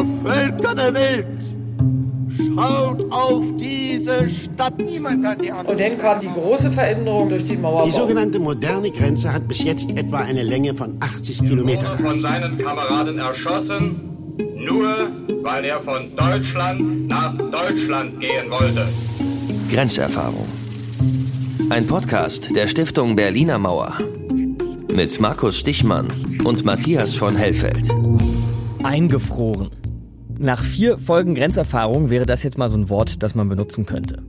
ihr Völker der Welt, schaut auf diese Stadt. Niemand hat die Und dann kam die große Veränderung durch die Mauerbau. Die sogenannte moderne Grenze hat bis jetzt etwa eine Länge von 80 Kilometern. von seinen Kameraden erschossen, nur weil er von Deutschland nach Deutschland gehen wollte. Grenzerfahrung. Ein Podcast der Stiftung Berliner Mauer. Mit Markus Stichmann und Matthias von Hellfeld. Eingefroren. Nach vier Folgen Grenzerfahrung wäre das jetzt mal so ein Wort, das man benutzen könnte.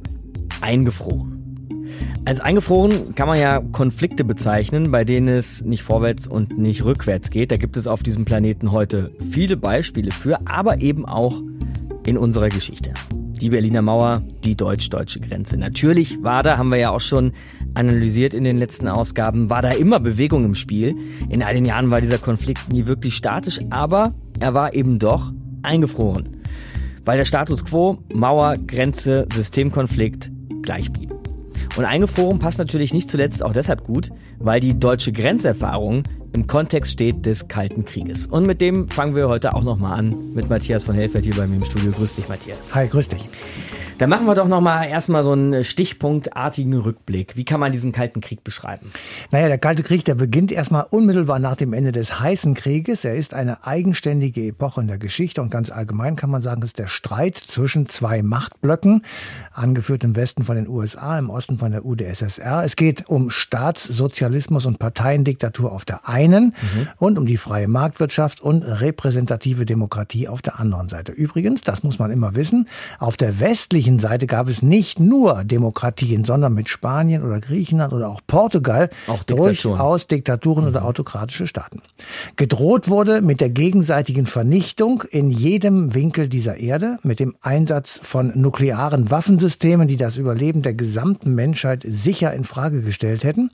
Eingefroren. Als eingefroren kann man ja Konflikte bezeichnen, bei denen es nicht vorwärts und nicht rückwärts geht. Da gibt es auf diesem Planeten heute viele Beispiele für, aber eben auch in unserer Geschichte. Die Berliner Mauer, die deutsch-deutsche Grenze. Natürlich war da, haben wir ja auch schon analysiert in den letzten Ausgaben, war da immer Bewegung im Spiel. In all den Jahren war dieser Konflikt nie wirklich statisch, aber er war eben doch eingefroren. Weil der Status quo, Mauer, Grenze, Systemkonflikt gleich blieb. Und eingefroren passt natürlich nicht zuletzt auch deshalb gut, weil die deutsche Grenzerfahrung im Kontext steht des Kalten Krieges. Und mit dem fangen wir heute auch nochmal an mit Matthias von Helfert hier bei mir im Studio. Grüß dich, Matthias. Hi, grüß dich. Dann machen wir doch noch mal erstmal so einen stichpunktartigen Rückblick. Wie kann man diesen Kalten Krieg beschreiben? Naja, der Kalte Krieg, der beginnt erstmal unmittelbar nach dem Ende des heißen Krieges. Er ist eine eigenständige Epoche in der Geschichte und ganz allgemein kann man sagen, ist der Streit zwischen zwei Machtblöcken, angeführt im Westen von den USA, im Osten von der UdSSR. Es geht um Staatssozialismus und Parteiendiktatur auf der einen mhm. und um die freie Marktwirtschaft und repräsentative Demokratie auf der anderen Seite. Übrigens, das muss man immer wissen, auf der westlichen Seite gab es nicht nur Demokratien, sondern mit Spanien oder Griechenland oder auch Portugal auch durchaus Diktaturen mhm. oder autokratische Staaten. Gedroht wurde mit der gegenseitigen Vernichtung in jedem Winkel dieser Erde, mit dem Einsatz von nuklearen Waffensystemen, die das Überleben der gesamten Menschheit sicher in Frage gestellt hätten.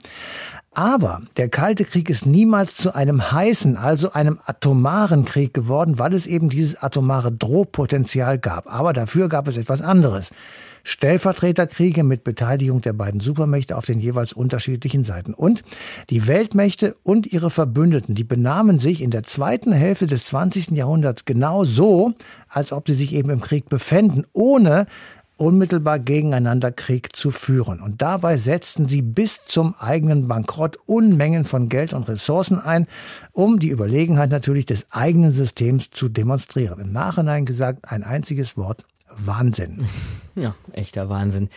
Aber der Kalte Krieg ist niemals zu einem heißen, also einem atomaren Krieg geworden, weil es eben dieses atomare Drohpotenzial gab. Aber dafür gab es etwas anderes. Stellvertreterkriege mit Beteiligung der beiden Supermächte auf den jeweils unterschiedlichen Seiten. Und die Weltmächte und ihre Verbündeten, die benahmen sich in der zweiten Hälfte des 20. Jahrhunderts genau so, als ob sie sich eben im Krieg befänden, ohne unmittelbar gegeneinander Krieg zu führen. Und dabei setzten sie bis zum eigenen Bankrott Unmengen von Geld und Ressourcen ein, um die Überlegenheit natürlich des eigenen Systems zu demonstrieren. Im Nachhinein gesagt ein einziges Wort, Wahnsinn. Ja, echter Wahnsinn.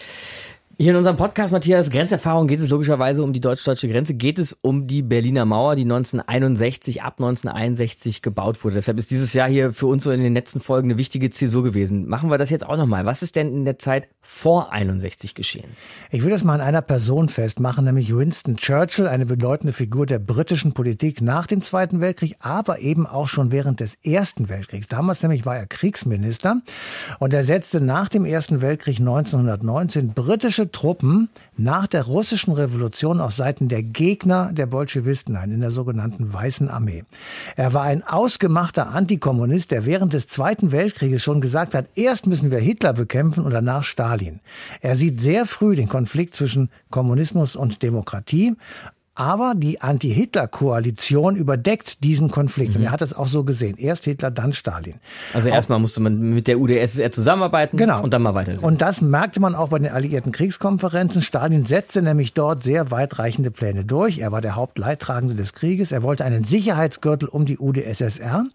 Hier in unserem Podcast, Matthias, Grenzerfahrung geht es logischerweise um die deutsch-deutsche Grenze, geht es um die Berliner Mauer, die 1961, ab 1961 gebaut wurde. Deshalb ist dieses Jahr hier für uns so in den letzten Folgen eine wichtige Zäsur gewesen. Machen wir das jetzt auch nochmal. Was ist denn in der Zeit vor 61 geschehen? Ich will das mal an einer Person festmachen, nämlich Winston Churchill, eine bedeutende Figur der britischen Politik nach dem Zweiten Weltkrieg, aber eben auch schon während des Ersten Weltkriegs. Damals nämlich war er Kriegsminister und er setzte nach dem Ersten Weltkrieg 1919 britische Truppen nach der russischen Revolution auf Seiten der Gegner der Bolschewisten ein, in der sogenannten Weißen Armee. Er war ein ausgemachter Antikommunist, der während des Zweiten Weltkrieges schon gesagt hat, erst müssen wir Hitler bekämpfen und danach Stalin. Er sieht sehr früh den Konflikt zwischen Kommunismus und Demokratie aber die Anti-Hitler-Koalition überdeckt diesen Konflikt. Mhm. Und er hat es auch so gesehen. Erst Hitler, dann Stalin. Also erstmal musste man mit der UdSSR zusammenarbeiten genau. und dann mal weitersehen. Und das merkte man auch bei den alliierten Kriegskonferenzen. Stalin setzte nämlich dort sehr weitreichende Pläne durch. Er war der Hauptleidtragende des Krieges. Er wollte einen Sicherheitsgürtel um die UdSSR.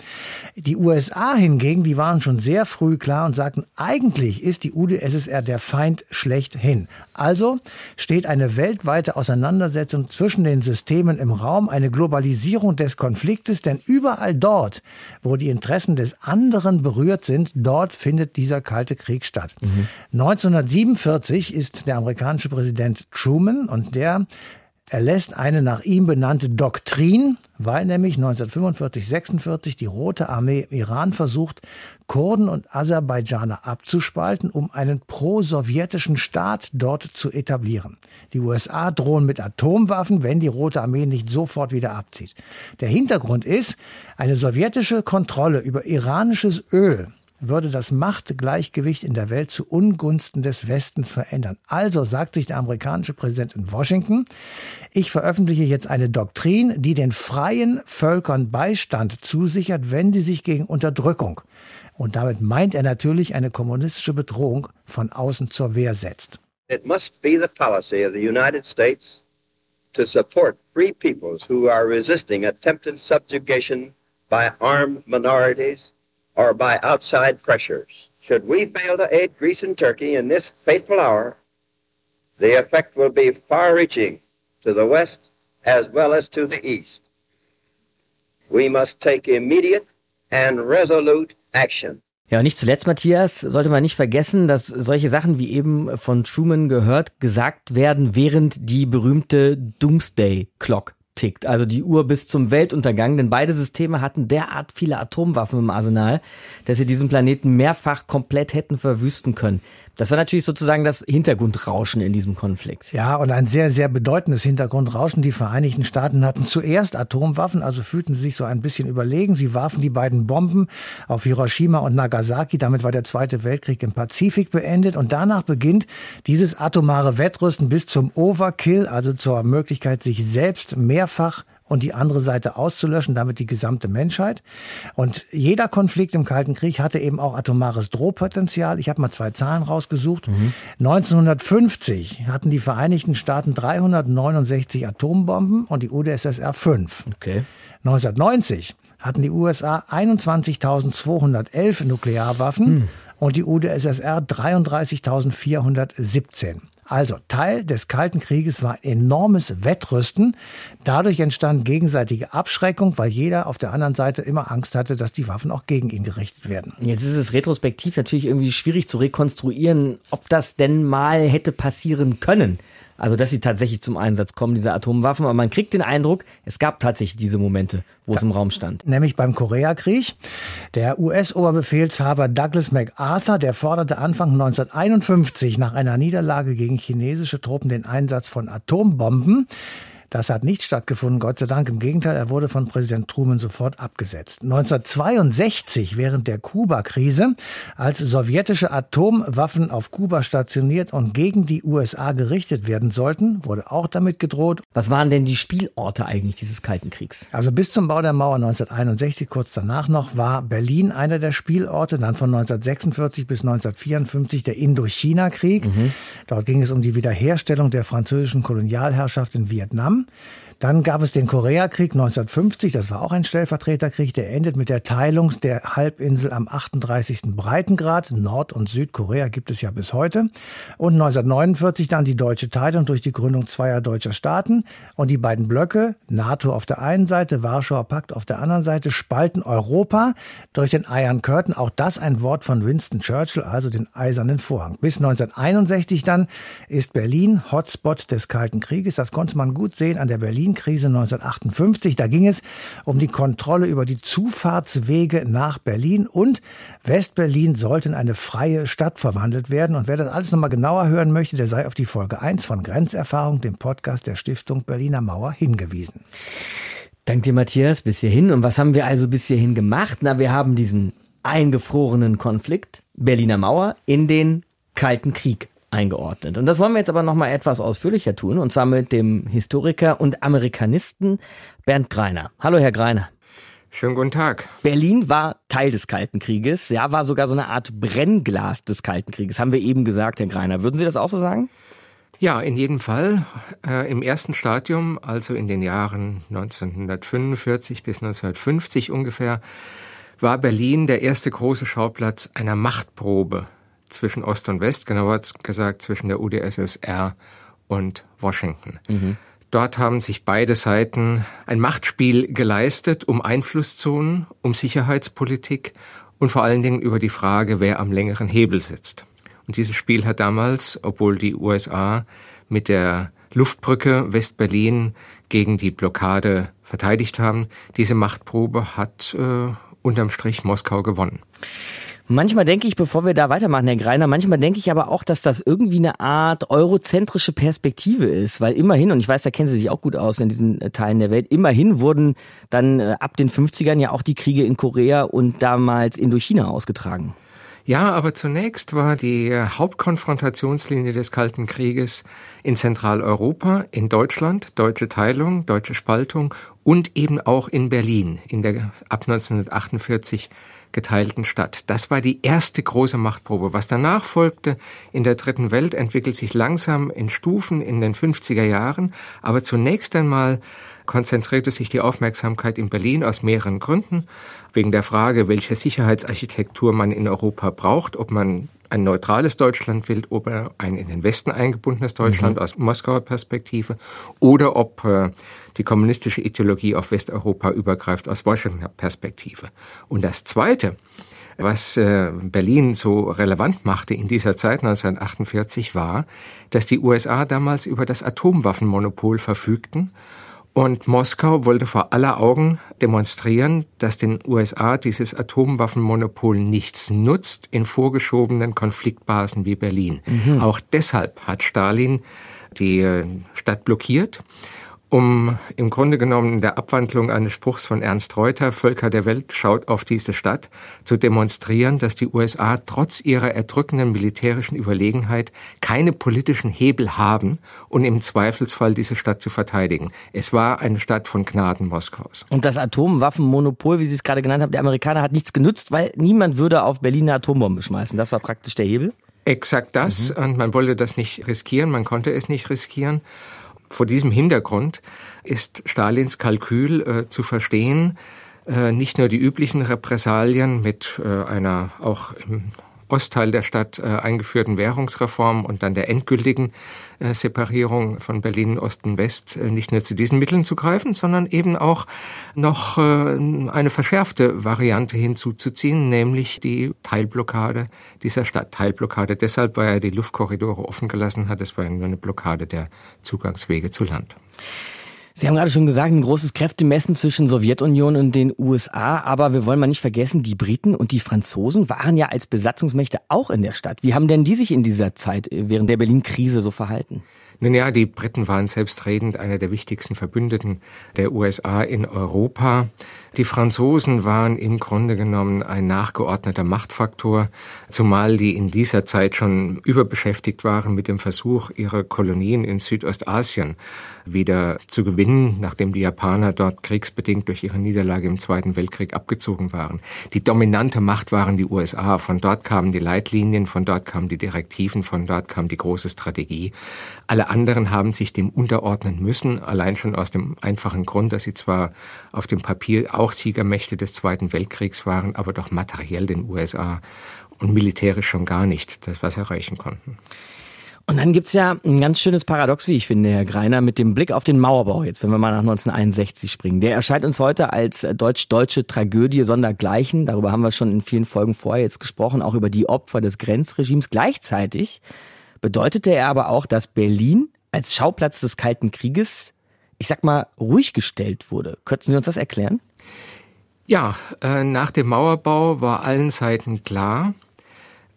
Die USA hingegen, die waren schon sehr früh klar und sagten, eigentlich ist die UdSSR der Feind schlechthin. Also steht eine weltweite Auseinandersetzung zwischen den Systemen im Raum, eine Globalisierung des Konfliktes, denn überall dort, wo die Interessen des anderen berührt sind, dort findet dieser Kalte Krieg statt. Mhm. 1947 ist der amerikanische Präsident Truman und der erlässt eine nach ihm benannte Doktrin, weil nämlich 1945, 46 die Rote Armee im Iran versucht, Kurden und Aserbaidschaner abzuspalten, um einen pro-sowjetischen Staat dort zu etablieren. Die USA drohen mit Atomwaffen, wenn die Rote Armee nicht sofort wieder abzieht. Der Hintergrund ist, eine sowjetische Kontrolle über iranisches Öl würde das Machtgleichgewicht in der Welt zu Ungunsten des Westens verändern. Also sagt sich der amerikanische Präsident in Washington, ich veröffentliche jetzt eine Doktrin, die den freien Völkern Beistand zusichert, wenn sie sich gegen Unterdrückung und damit meint er natürlich eine kommunistische Bedrohung von außen zur Wehr setzt. It must be the policy of the United States to support free peoples who are resisting attempted subjugation by armed minorities or by outside pressures. Should we fail to aid Greece and Turkey in this fateful hour, the effect will be far reaching to the West as well as to the East. We must take immediate and resolute action. Ja, und nicht zuletzt, Matthias, sollte man nicht vergessen, dass solche Sachen wie eben von Truman gehört, gesagt werden, während die berühmte Doomsday Clock tickt, also die Uhr bis zum Weltuntergang, denn beide Systeme hatten derart viele Atomwaffen im Arsenal, dass sie diesen Planeten mehrfach komplett hätten verwüsten können. Das war natürlich sozusagen das Hintergrundrauschen in diesem Konflikt. Ja, und ein sehr, sehr bedeutendes Hintergrundrauschen. Die Vereinigten Staaten hatten zuerst Atomwaffen, also fühlten sie sich so ein bisschen überlegen. Sie warfen die beiden Bomben auf Hiroshima und Nagasaki. Damit war der Zweite Weltkrieg im Pazifik beendet. Und danach beginnt dieses atomare Wettrüsten bis zum Overkill, also zur Möglichkeit, sich selbst mehrfach und die andere Seite auszulöschen, damit die gesamte Menschheit. Und jeder Konflikt im Kalten Krieg hatte eben auch atomares Drohpotenzial. Ich habe mal zwei Zahlen rausgesucht. Mhm. 1950 hatten die Vereinigten Staaten 369 Atombomben und die UdSSR 5. Okay. 1990 hatten die USA 21.211 Nuklearwaffen mhm. und die UdSSR 33.417. Also Teil des Kalten Krieges war enormes Wettrüsten. Dadurch entstand gegenseitige Abschreckung, weil jeder auf der anderen Seite immer Angst hatte, dass die Waffen auch gegen ihn gerichtet werden. Jetzt ist es retrospektiv natürlich irgendwie schwierig zu rekonstruieren, ob das denn mal hätte passieren können. Also, dass sie tatsächlich zum Einsatz kommen, diese Atomwaffen. Aber man kriegt den Eindruck, es gab tatsächlich diese Momente, wo da, es im Raum stand. Nämlich beim Koreakrieg. Der US-Oberbefehlshaber Douglas MacArthur, der forderte Anfang 1951 nach einer Niederlage gegen chinesische Truppen den Einsatz von Atombomben. Das hat nicht stattgefunden, Gott sei Dank. Im Gegenteil, er wurde von Präsident Truman sofort abgesetzt. 1962, während der Kuba-Krise, als sowjetische Atomwaffen auf Kuba stationiert und gegen die USA gerichtet werden sollten, wurde auch damit gedroht. Was waren denn die Spielorte eigentlich dieses Kalten Kriegs? Also bis zum Bau der Mauer 1961, kurz danach noch, war Berlin einer der Spielorte. Dann von 1946 bis 1954 der Indochina-Krieg. Mhm. Dort ging es um die Wiederherstellung der französischen Kolonialherrschaft in Vietnam. Programm. Dann gab es den Koreakrieg 1950, das war auch ein Stellvertreterkrieg, der endet mit der Teilung der Halbinsel am 38. Breitengrad. Nord- und Südkorea gibt es ja bis heute. Und 1949 dann die deutsche Teilung durch die Gründung zweier deutscher Staaten. Und die beiden Blöcke, NATO auf der einen Seite, Warschauer Pakt auf der anderen Seite, spalten Europa durch den Iron Curtain. Auch das ein Wort von Winston Churchill, also den Eisernen Vorhang. Bis 1961 dann ist Berlin Hotspot des Kalten Krieges. Das konnte man gut sehen an der Berlin Berlin-Krise 1958. Da ging es um die Kontrolle über die Zufahrtswege nach Berlin und Westberlin sollte in eine freie Stadt verwandelt werden. Und wer das alles nochmal genauer hören möchte, der sei auf die Folge 1 von Grenzerfahrung, dem Podcast der Stiftung Berliner Mauer, hingewiesen. Dank dir, Matthias, bis hierhin. Und was haben wir also bis hierhin gemacht? Na, wir haben diesen eingefrorenen Konflikt, Berliner Mauer, in den Kalten Krieg eingeordnet. Und das wollen wir jetzt aber nochmal etwas ausführlicher tun, und zwar mit dem Historiker und Amerikanisten Bernd Greiner. Hallo, Herr Greiner. Schönen guten Tag. Berlin war Teil des Kalten Krieges, ja, war sogar so eine Art Brennglas des Kalten Krieges, haben wir eben gesagt, Herr Greiner. Würden Sie das auch so sagen? Ja, in jedem Fall. Äh, Im ersten Stadium, also in den Jahren 1945 bis 1950 ungefähr, war Berlin der erste große Schauplatz einer Machtprobe zwischen Ost und West, genauer gesagt zwischen der UdSSR und Washington. Mhm. Dort haben sich beide Seiten ein Machtspiel geleistet um Einflusszonen, um Sicherheitspolitik und vor allen Dingen über die Frage, wer am längeren Hebel sitzt. Und dieses Spiel hat damals, obwohl die USA mit der Luftbrücke West-Berlin gegen die Blockade verteidigt haben, diese Machtprobe hat äh, unterm Strich Moskau gewonnen. Manchmal denke ich, bevor wir da weitermachen, Herr Greiner, manchmal denke ich aber auch, dass das irgendwie eine Art eurozentrische Perspektive ist, weil immerhin, und ich weiß, da kennen Sie sich auch gut aus in diesen äh, Teilen der Welt, immerhin wurden dann äh, ab den 50ern ja auch die Kriege in Korea und damals Indochina ausgetragen. Ja, aber zunächst war die Hauptkonfrontationslinie des Kalten Krieges in Zentraleuropa, in Deutschland, deutsche Teilung, deutsche Spaltung und eben auch in Berlin, in der ab 1948 geteilten Stadt. Das war die erste große Machtprobe. Was danach folgte in der dritten Welt entwickelt sich langsam in Stufen in den 50er Jahren, aber zunächst einmal konzentrierte sich die Aufmerksamkeit in Berlin aus mehreren Gründen. Wegen der Frage, welche Sicherheitsarchitektur man in Europa braucht, ob man ein neutrales Deutschland will, ob er ein in den Westen eingebundenes Deutschland mhm. aus Moskauer Perspektive oder ob äh, die kommunistische Ideologie auf Westeuropa übergreift aus Washingtoner Perspektive. Und das Zweite, was äh, Berlin so relevant machte in dieser Zeit 1948 war, dass die USA damals über das Atomwaffenmonopol verfügten und Moskau wollte vor aller Augen demonstrieren, dass den USA dieses Atomwaffenmonopol nichts nutzt in vorgeschobenen Konfliktbasen wie Berlin. Mhm. Auch deshalb hat Stalin die äh, Stadt blockiert um im Grunde genommen der Abwandlung eines Spruchs von Ernst Reuter, Völker der Welt schaut auf diese Stadt, zu demonstrieren, dass die USA trotz ihrer erdrückenden militärischen Überlegenheit keine politischen Hebel haben, um im Zweifelsfall diese Stadt zu verteidigen. Es war eine Stadt von Gnaden Moskaus. Und das Atomwaffenmonopol, wie Sie es gerade genannt haben, der Amerikaner hat nichts genutzt, weil niemand würde auf Berlin eine Atombombe schmeißen. Das war praktisch der Hebel? Exakt das. Mhm. Und man wollte das nicht riskieren, man konnte es nicht riskieren. Vor diesem Hintergrund ist Stalins Kalkül äh, zu verstehen, äh, nicht nur die üblichen Repressalien mit äh, einer auch im Ostteil der Stadt äh, eingeführten Währungsreform und dann der endgültigen äh, Separierung von Berlin Osten West äh, nicht nur zu diesen Mitteln zu greifen, sondern eben auch noch eine verschärfte Variante hinzuzuziehen, nämlich die Teilblockade dieser Stadt. Teilblockade deshalb, weil er die Luftkorridore offen gelassen hat. Es war nur eine Blockade der Zugangswege zu Land. Sie haben gerade schon gesagt, ein großes Kräftemessen zwischen Sowjetunion und den USA, aber wir wollen mal nicht vergessen, die Briten und die Franzosen waren ja als Besatzungsmächte auch in der Stadt. Wie haben denn die sich in dieser Zeit während der Berlin-Krise so verhalten? Nun ja, die Briten waren selbstredend einer der wichtigsten Verbündeten der USA in Europa. Die Franzosen waren im Grunde genommen ein nachgeordneter Machtfaktor, zumal die in dieser Zeit schon überbeschäftigt waren mit dem Versuch, ihre Kolonien in Südostasien wieder zu gewinnen, nachdem die Japaner dort kriegsbedingt durch ihre Niederlage im Zweiten Weltkrieg abgezogen waren. Die dominante Macht waren die USA. Von dort kamen die Leitlinien, von dort kamen die Direktiven, von dort kam die große Strategie. Alle anderen haben sich dem unterordnen müssen, allein schon aus dem einfachen Grund, dass sie zwar auf dem Papier auch Siegermächte des Zweiten Weltkriegs waren, aber doch materiell den USA und militärisch schon gar nicht das was erreichen konnten. Und dann gibt's ja ein ganz schönes Paradox, wie ich finde, Herr Greiner, mit dem Blick auf den Mauerbau jetzt, wenn wir mal nach 1961 springen. Der erscheint uns heute als deutsch-deutsche Tragödie sondergleichen. Darüber haben wir schon in vielen Folgen vorher jetzt gesprochen, auch über die Opfer des Grenzregimes. Gleichzeitig bedeutete er aber auch, dass Berlin als Schauplatz des Kalten Krieges, ich sag mal, ruhig gestellt wurde. Könnten Sie uns das erklären? Ja, äh, nach dem Mauerbau war allen Seiten klar,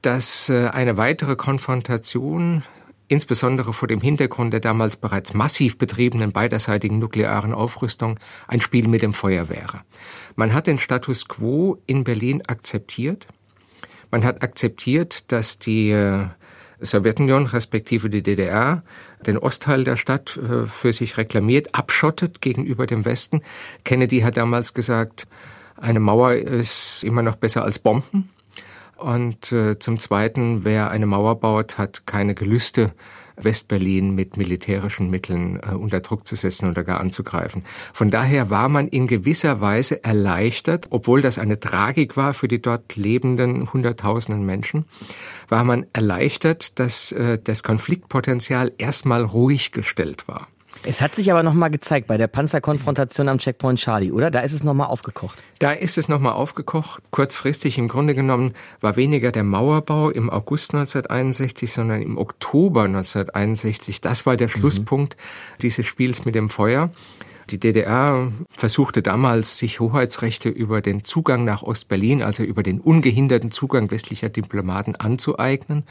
dass äh, eine weitere Konfrontation insbesondere vor dem Hintergrund der damals bereits massiv betriebenen beiderseitigen nuklearen Aufrüstung ein Spiel mit dem Feuer wäre. Man hat den Status quo in Berlin akzeptiert. Man hat akzeptiert, dass die äh, Sowjetunion respektive die DDR den Ostteil der Stadt äh, für sich reklamiert, abschottet gegenüber dem Westen. Kennedy hat damals gesagt, eine Mauer ist immer noch besser als Bomben. Und äh, zum Zweiten, wer eine Mauer baut, hat keine Gelüste, Westberlin mit militärischen Mitteln äh, unter Druck zu setzen oder gar anzugreifen. Von daher war man in gewisser Weise erleichtert, obwohl das eine Tragik war für die dort lebenden Hunderttausenden Menschen, war man erleichtert, dass äh, das Konfliktpotenzial erstmal ruhig gestellt war. Es hat sich aber nochmal gezeigt bei der Panzerkonfrontation am Checkpoint Charlie, oder? Da ist es nochmal aufgekocht. Da ist es nochmal aufgekocht. Kurzfristig im Grunde genommen war weniger der Mauerbau im August 1961, sondern im Oktober 1961. Das war der mhm. Schlusspunkt dieses Spiels mit dem Feuer. Die DDR versuchte damals, sich Hoheitsrechte über den Zugang nach Ostberlin, also über den ungehinderten Zugang westlicher Diplomaten anzueignen.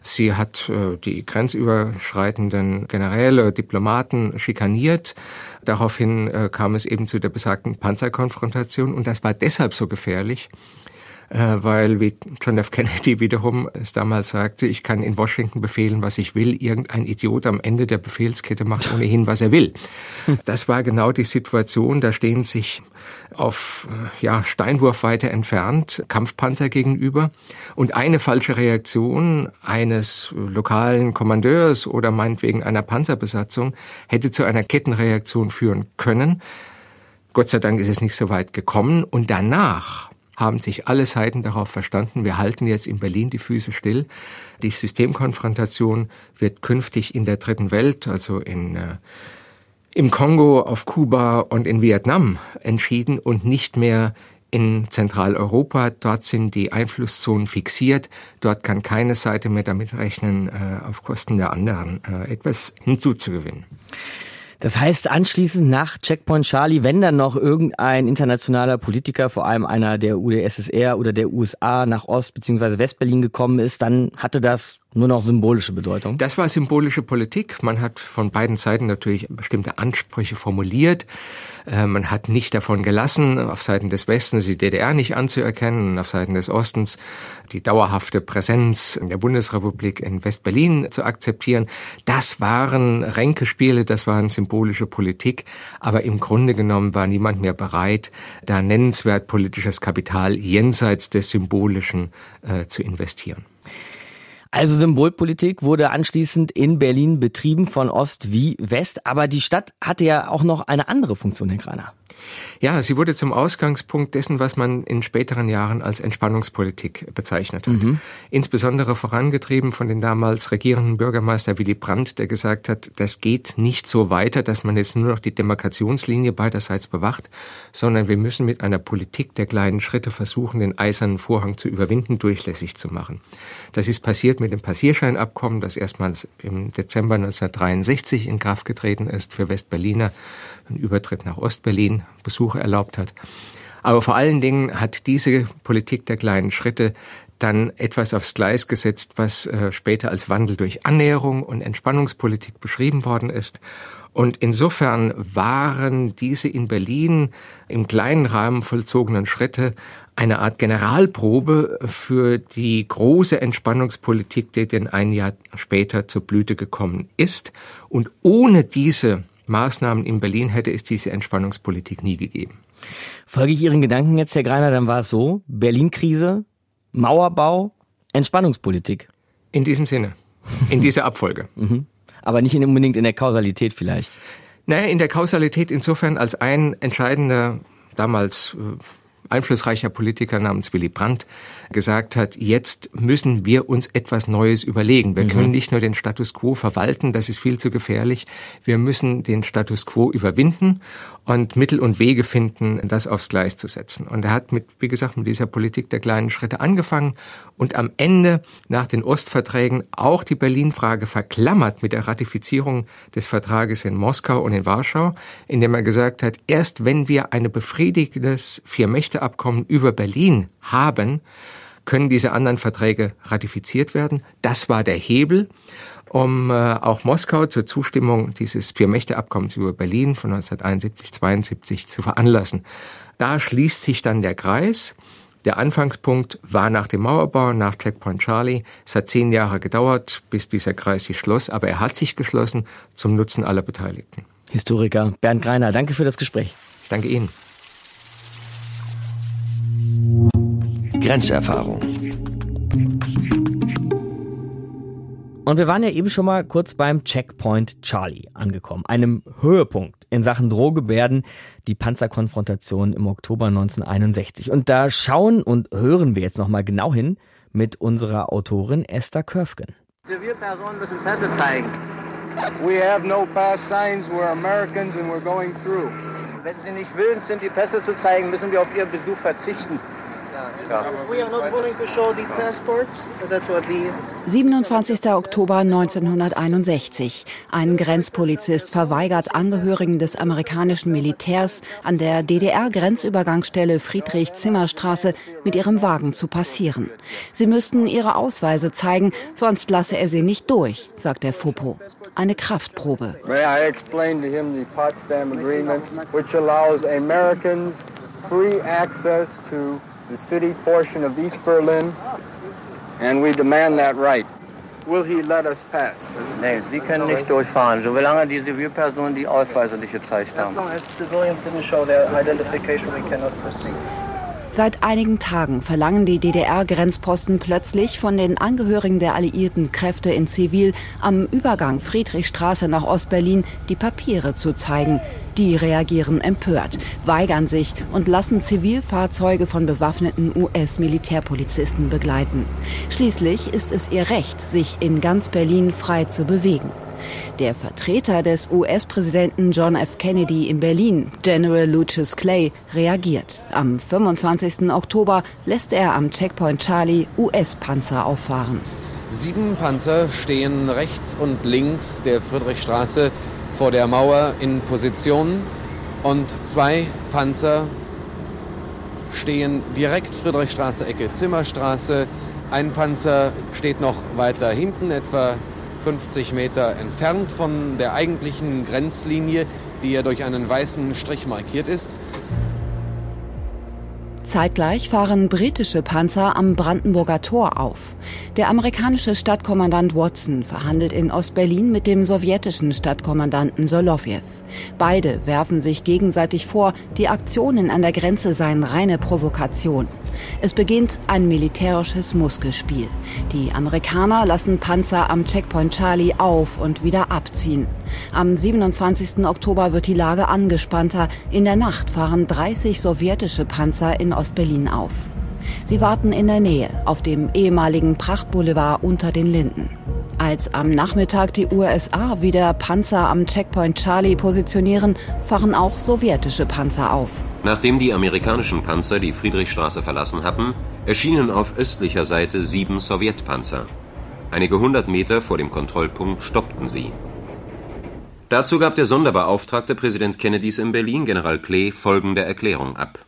Sie hat äh, die grenzüberschreitenden Generäle, Diplomaten schikaniert. Daraufhin äh, kam es eben zu der besagten Panzerkonfrontation und das war deshalb so gefährlich, äh, weil, wie John F. Kennedy wiederum es damals sagte, ich kann in Washington befehlen, was ich will. Irgendein Idiot am Ende der Befehlskette macht ohnehin, was er will. Das war genau die Situation. Da stehen sich auf äh, ja, Steinwurfweite entfernt Kampfpanzer gegenüber. Und eine falsche Reaktion eines lokalen Kommandeurs oder meinetwegen einer Panzerbesatzung hätte zu einer Kettenreaktion führen können. Gott sei Dank ist es nicht so weit gekommen. Und danach haben sich alle Seiten darauf verstanden, wir halten jetzt in Berlin die Füße still. Die Systemkonfrontation wird künftig in der dritten Welt, also in, äh, im Kongo, auf Kuba und in Vietnam entschieden und nicht mehr in Zentraleuropa. Dort sind die Einflusszonen fixiert. Dort kann keine Seite mehr damit rechnen, äh, auf Kosten der anderen äh, etwas hinzuzugewinnen. Das heißt, anschließend nach Checkpoint Charlie, wenn dann noch irgendein internationaler Politiker, vor allem einer der UdSSR oder der USA nach Ost- bzw. Westberlin gekommen ist, dann hatte das nur noch symbolische Bedeutung? Das war symbolische Politik. Man hat von beiden Seiten natürlich bestimmte Ansprüche formuliert. Äh, man hat nicht davon gelassen, auf Seiten des Westens die DDR nicht anzuerkennen und auf Seiten des Ostens die dauerhafte Präsenz der Bundesrepublik in Westberlin zu akzeptieren. Das waren Ränkespiele, das waren symbolische Politik, aber im Grunde genommen war niemand mehr bereit, da nennenswert politisches Kapital jenseits des Symbolischen äh, zu investieren. Also Symbolpolitik wurde anschließend in Berlin betrieben von Ost wie West, aber die Stadt hatte ja auch noch eine andere Funktion, Herr Greiner. Ja, sie wurde zum Ausgangspunkt dessen, was man in späteren Jahren als Entspannungspolitik bezeichnet hat. Mhm. Insbesondere vorangetrieben von den damals regierenden Bürgermeister Willy Brandt, der gesagt hat, das geht nicht so weiter, dass man jetzt nur noch die Demarkationslinie beiderseits bewacht, sondern wir müssen mit einer Politik der kleinen Schritte versuchen, den eisernen Vorhang zu überwinden, durchlässig zu machen. Das ist passiert mit dem Passierscheinabkommen, das erstmals im Dezember 1963 in Kraft getreten ist für Westberliner einen Übertritt nach Ostberlin, Besuche erlaubt hat. Aber vor allen Dingen hat diese Politik der kleinen Schritte dann etwas aufs Gleis gesetzt, was äh, später als Wandel durch Annäherung und Entspannungspolitik beschrieben worden ist. Und insofern waren diese in Berlin im kleinen Rahmen vollzogenen Schritte eine Art Generalprobe für die große Entspannungspolitik, die denn ein Jahr später zur Blüte gekommen ist. Und ohne diese Maßnahmen in Berlin hätte es diese Entspannungspolitik nie gegeben. Folge ich Ihren Gedanken jetzt, Herr Greiner, dann war es so, Berlin-Krise, Mauerbau, Entspannungspolitik. In diesem Sinne, in dieser Abfolge. mhm. Aber nicht unbedingt in der Kausalität vielleicht. Naja, in der Kausalität insofern als ein entscheidender, damals äh, einflussreicher Politiker namens Willy Brandt gesagt hat, jetzt müssen wir uns etwas Neues überlegen. Wir mhm. können nicht nur den Status quo verwalten, das ist viel zu gefährlich. Wir müssen den Status quo überwinden und Mittel und Wege finden, das aufs Gleis zu setzen. Und er hat mit, wie gesagt, mit dieser Politik der kleinen Schritte angefangen und am Ende nach den Ostverträgen auch die Berlin-Frage verklammert mit der Ratifizierung des Vertrages in Moskau und in Warschau, indem er gesagt hat, erst wenn wir ein befriedigendes Vier-Mächte-Abkommen über Berlin haben, können diese anderen Verträge ratifiziert werden. Das war der Hebel, um äh, auch Moskau zur Zustimmung dieses Vier-Mächte-Abkommens über Berlin von 1971, 72 zu veranlassen. Da schließt sich dann der Kreis. Der Anfangspunkt war nach dem Mauerbau, nach Checkpoint Charlie. Es hat zehn Jahre gedauert, bis dieser Kreis sich schloss, aber er hat sich geschlossen zum Nutzen aller Beteiligten. Historiker Bernd Greiner, danke für das Gespräch. Ich danke Ihnen. Grenzerfahrung. Und wir waren ja eben schon mal kurz beim Checkpoint Charlie angekommen, einem Höhepunkt in Sachen Drohgebärden, die Panzerkonfrontation im Oktober 1961. Und da schauen und hören wir jetzt noch mal genau hin mit unserer Autorin Esther Köfgen. Zivilpersonen müssen Pässe zeigen. We have no pass signs. We're Americans and we're going through. Wenn sie nicht willens sind, die Pässe zu zeigen, müssen wir auf ihren Besuch verzichten. 27. Oktober 1961. Ein Grenzpolizist verweigert Angehörigen des amerikanischen Militärs an der DDR-Grenzübergangsstelle Friedrich-Zimmer-Straße mit ihrem Wagen zu passieren. Sie müssten ihre Ausweise zeigen, sonst lasse er sie nicht durch, sagt der Fopo. Eine Kraftprobe. May I explain to him the Potsdam Agreement, which allows Americans free access to the city portion of East Berlin, and we demand that right. Will he let us pass? Nee, Sie können nicht durchfahren, solange die Zivilpersonen die Ausweise nicht gezeigt haben. As long as civilians didn't show their identification, we cannot proceed. Seit einigen Tagen verlangen die DDR-Grenzposten plötzlich von den Angehörigen der alliierten Kräfte in Zivil am Übergang Friedrichstraße nach Ostberlin die Papiere zu zeigen. Die reagieren empört, weigern sich und lassen Zivilfahrzeuge von bewaffneten US-Militärpolizisten begleiten. Schließlich ist es ihr Recht, sich in ganz Berlin frei zu bewegen. Der Vertreter des US-Präsidenten John F. Kennedy in Berlin, General Lucius Clay, reagiert. Am 25. Oktober lässt er am Checkpoint Charlie US-Panzer auffahren. Sieben Panzer stehen rechts und links der Friedrichstraße vor der Mauer in Position und zwei Panzer stehen direkt Friedrichstraße Ecke Zimmerstraße. Ein Panzer steht noch weiter hinten, etwa 50 Meter entfernt von der eigentlichen Grenzlinie, die ja durch einen weißen Strich markiert ist. Zeitgleich fahren britische Panzer am Brandenburger Tor auf. Der amerikanische Stadtkommandant Watson verhandelt in Ostberlin mit dem sowjetischen Stadtkommandanten Solovjew. Beide werfen sich gegenseitig vor, die Aktionen an der Grenze seien reine Provokation. Es beginnt ein militärisches Muskelspiel. Die Amerikaner lassen Panzer am Checkpoint Charlie auf und wieder abziehen. Am 27. Oktober wird die Lage angespannter. In der Nacht fahren 30 sowjetische Panzer in Ostberlin auf. Sie warten in der Nähe auf dem ehemaligen Prachtboulevard unter den Linden. Als am Nachmittag die USA wieder Panzer am Checkpoint Charlie positionieren, fahren auch sowjetische Panzer auf. Nachdem die amerikanischen Panzer die Friedrichstraße verlassen hatten, erschienen auf östlicher Seite sieben Sowjetpanzer. Einige hundert Meter vor dem Kontrollpunkt stoppten sie. Dazu gab der Sonderbeauftragte Präsident Kennedys in Berlin, General Klee, folgende Erklärung ab.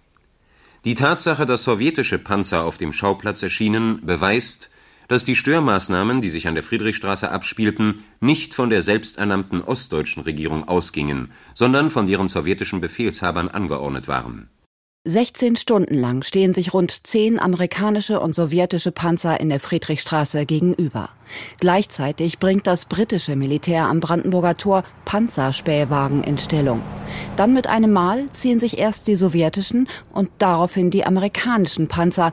Die Tatsache, dass sowjetische Panzer auf dem Schauplatz erschienen, beweist, dass die Störmaßnahmen, die sich an der Friedrichstraße abspielten, nicht von der selbsternannten ostdeutschen Regierung ausgingen, sondern von deren sowjetischen Befehlshabern angeordnet waren. 16 Stunden lang stehen sich rund zehn amerikanische und sowjetische Panzer in der Friedrichstraße gegenüber. Gleichzeitig bringt das britische Militär am Brandenburger Tor Panzerspähwagen in Stellung. Dann mit einem Mal ziehen sich erst die sowjetischen und daraufhin die amerikanischen Panzer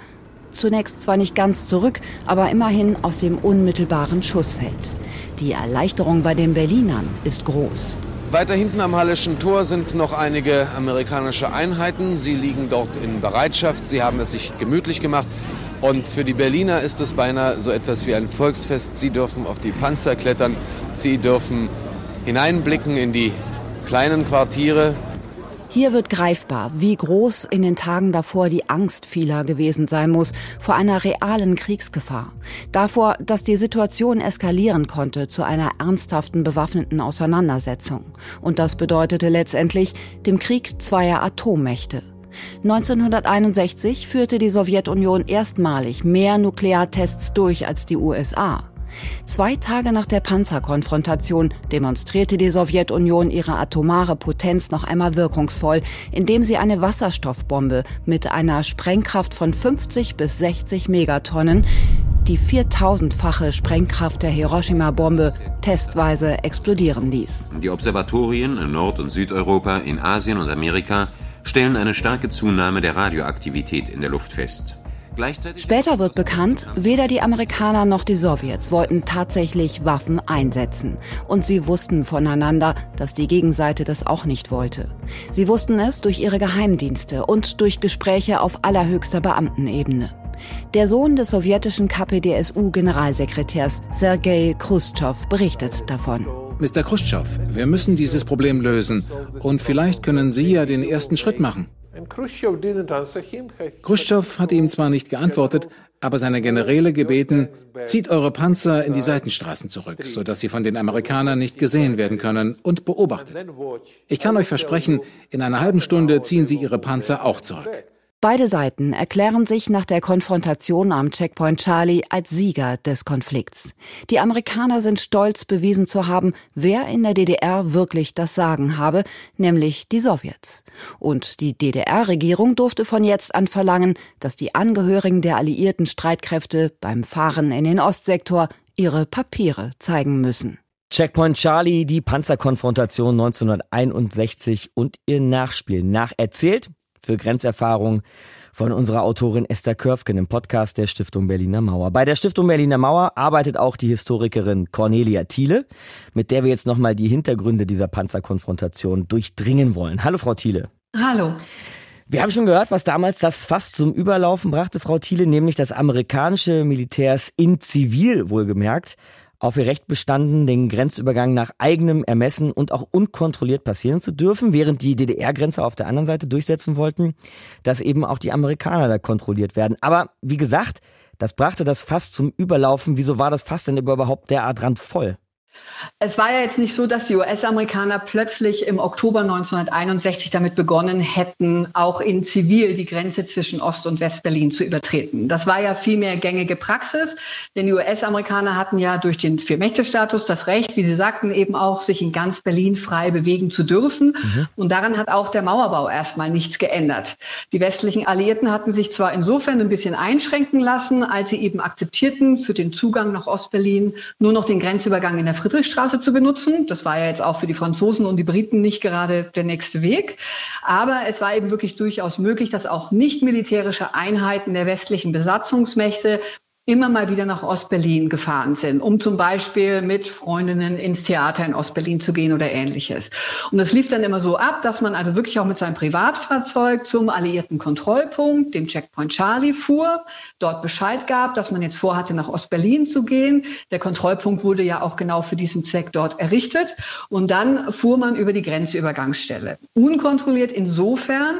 Zunächst zwar nicht ganz zurück, aber immerhin aus dem unmittelbaren Schussfeld. Die Erleichterung bei den Berlinern ist groß. Weiter hinten am Hallischen Tor sind noch einige amerikanische Einheiten. Sie liegen dort in Bereitschaft. Sie haben es sich gemütlich gemacht. Und für die Berliner ist es beinahe so etwas wie ein Volksfest. Sie dürfen auf die Panzer klettern. Sie dürfen hineinblicken in die kleinen Quartiere, hier wird greifbar, wie groß in den Tagen davor die Angst vieler gewesen sein muss vor einer realen Kriegsgefahr. Davor, dass die Situation eskalieren konnte zu einer ernsthaften bewaffneten Auseinandersetzung. Und das bedeutete letztendlich dem Krieg zweier Atommächte. 1961 führte die Sowjetunion erstmalig mehr Nukleartests durch als die USA. Zwei Tage nach der Panzerkonfrontation demonstrierte die Sowjetunion ihre atomare Potenz noch einmal wirkungsvoll, indem sie eine Wasserstoffbombe mit einer Sprengkraft von 50 bis 60 Megatonnen die 4000-fache Sprengkraft der Hiroshima-Bombe testweise explodieren ließ. Die Observatorien in Nord- und Südeuropa, in Asien und Amerika stellen eine starke Zunahme der Radioaktivität in der Luft fest. Später wird bekannt, weder die Amerikaner noch die Sowjets wollten tatsächlich Waffen einsetzen. Und sie wussten voneinander, dass die Gegenseite das auch nicht wollte. Sie wussten es durch ihre Geheimdienste und durch Gespräche auf allerhöchster Beamtenebene. Der Sohn des sowjetischen KPDSU-Generalsekretärs Sergei Khrushchev berichtet davon. Mr. Khrushchev, wir müssen dieses Problem lösen. Und vielleicht können Sie ja den ersten Schritt machen. Khrushchev hatte ihm zwar nicht geantwortet, aber seine Generäle gebeten, zieht eure Panzer in die Seitenstraßen zurück, sodass sie von den Amerikanern nicht gesehen werden können und beobachtet. Ich kann euch versprechen, in einer halben Stunde ziehen sie ihre Panzer auch zurück. Beide Seiten erklären sich nach der Konfrontation am Checkpoint Charlie als Sieger des Konflikts. Die Amerikaner sind stolz bewiesen zu haben, wer in der DDR wirklich das Sagen habe, nämlich die Sowjets. Und die DDR-Regierung durfte von jetzt an verlangen, dass die Angehörigen der alliierten Streitkräfte beim Fahren in den Ostsektor ihre Papiere zeigen müssen. Checkpoint Charlie, die Panzerkonfrontation 1961 und ihr Nachspiel. Nacherzählt für Grenzerfahrung von unserer Autorin Esther Körfgen im Podcast der Stiftung Berliner Mauer. Bei der Stiftung Berliner Mauer arbeitet auch die Historikerin Cornelia Thiele, mit der wir jetzt nochmal die Hintergründe dieser Panzerkonfrontation durchdringen wollen. Hallo, Frau Thiele. Hallo. Wir haben schon gehört, was damals das fast zum Überlaufen brachte, Frau Thiele, nämlich dass amerikanische Militärs in Zivil wohlgemerkt auf ihr Recht bestanden, den Grenzübergang nach eigenem Ermessen und auch unkontrolliert passieren zu dürfen, während die DDR-Grenze auf der anderen Seite durchsetzen wollten, dass eben auch die Amerikaner da kontrolliert werden. Aber wie gesagt, das brachte das Fass zum Überlaufen. Wieso war das Fass denn überhaupt derart randvoll? Es war ja jetzt nicht so, dass die US-Amerikaner plötzlich im Oktober 1961 damit begonnen hätten, auch in Zivil die Grenze zwischen Ost- und West-Berlin zu übertreten. Das war ja vielmehr gängige Praxis, denn die US-Amerikaner hatten ja durch den Vier-Mächte-Status das Recht, wie Sie sagten, eben auch sich in ganz Berlin frei bewegen zu dürfen. Mhm. Und daran hat auch der Mauerbau erstmal nichts geändert. Die westlichen Alliierten hatten sich zwar insofern ein bisschen einschränken lassen, als sie eben akzeptierten, für den Zugang nach Ost-Berlin nur noch den Grenzübergang in der Friedrichstraße zu benutzen. Das war ja jetzt auch für die Franzosen und die Briten nicht gerade der nächste Weg. Aber es war eben wirklich durchaus möglich, dass auch nicht militärische Einheiten der westlichen Besatzungsmächte immer mal wieder nach Ostberlin gefahren sind, um zum Beispiel mit Freundinnen ins Theater in Ostberlin zu gehen oder ähnliches. Und das lief dann immer so ab, dass man also wirklich auch mit seinem Privatfahrzeug zum alliierten Kontrollpunkt, dem Checkpoint Charlie, fuhr, dort Bescheid gab, dass man jetzt vorhatte, nach Ostberlin zu gehen. Der Kontrollpunkt wurde ja auch genau für diesen Zweck dort errichtet. Und dann fuhr man über die Grenzübergangsstelle. Unkontrolliert insofern,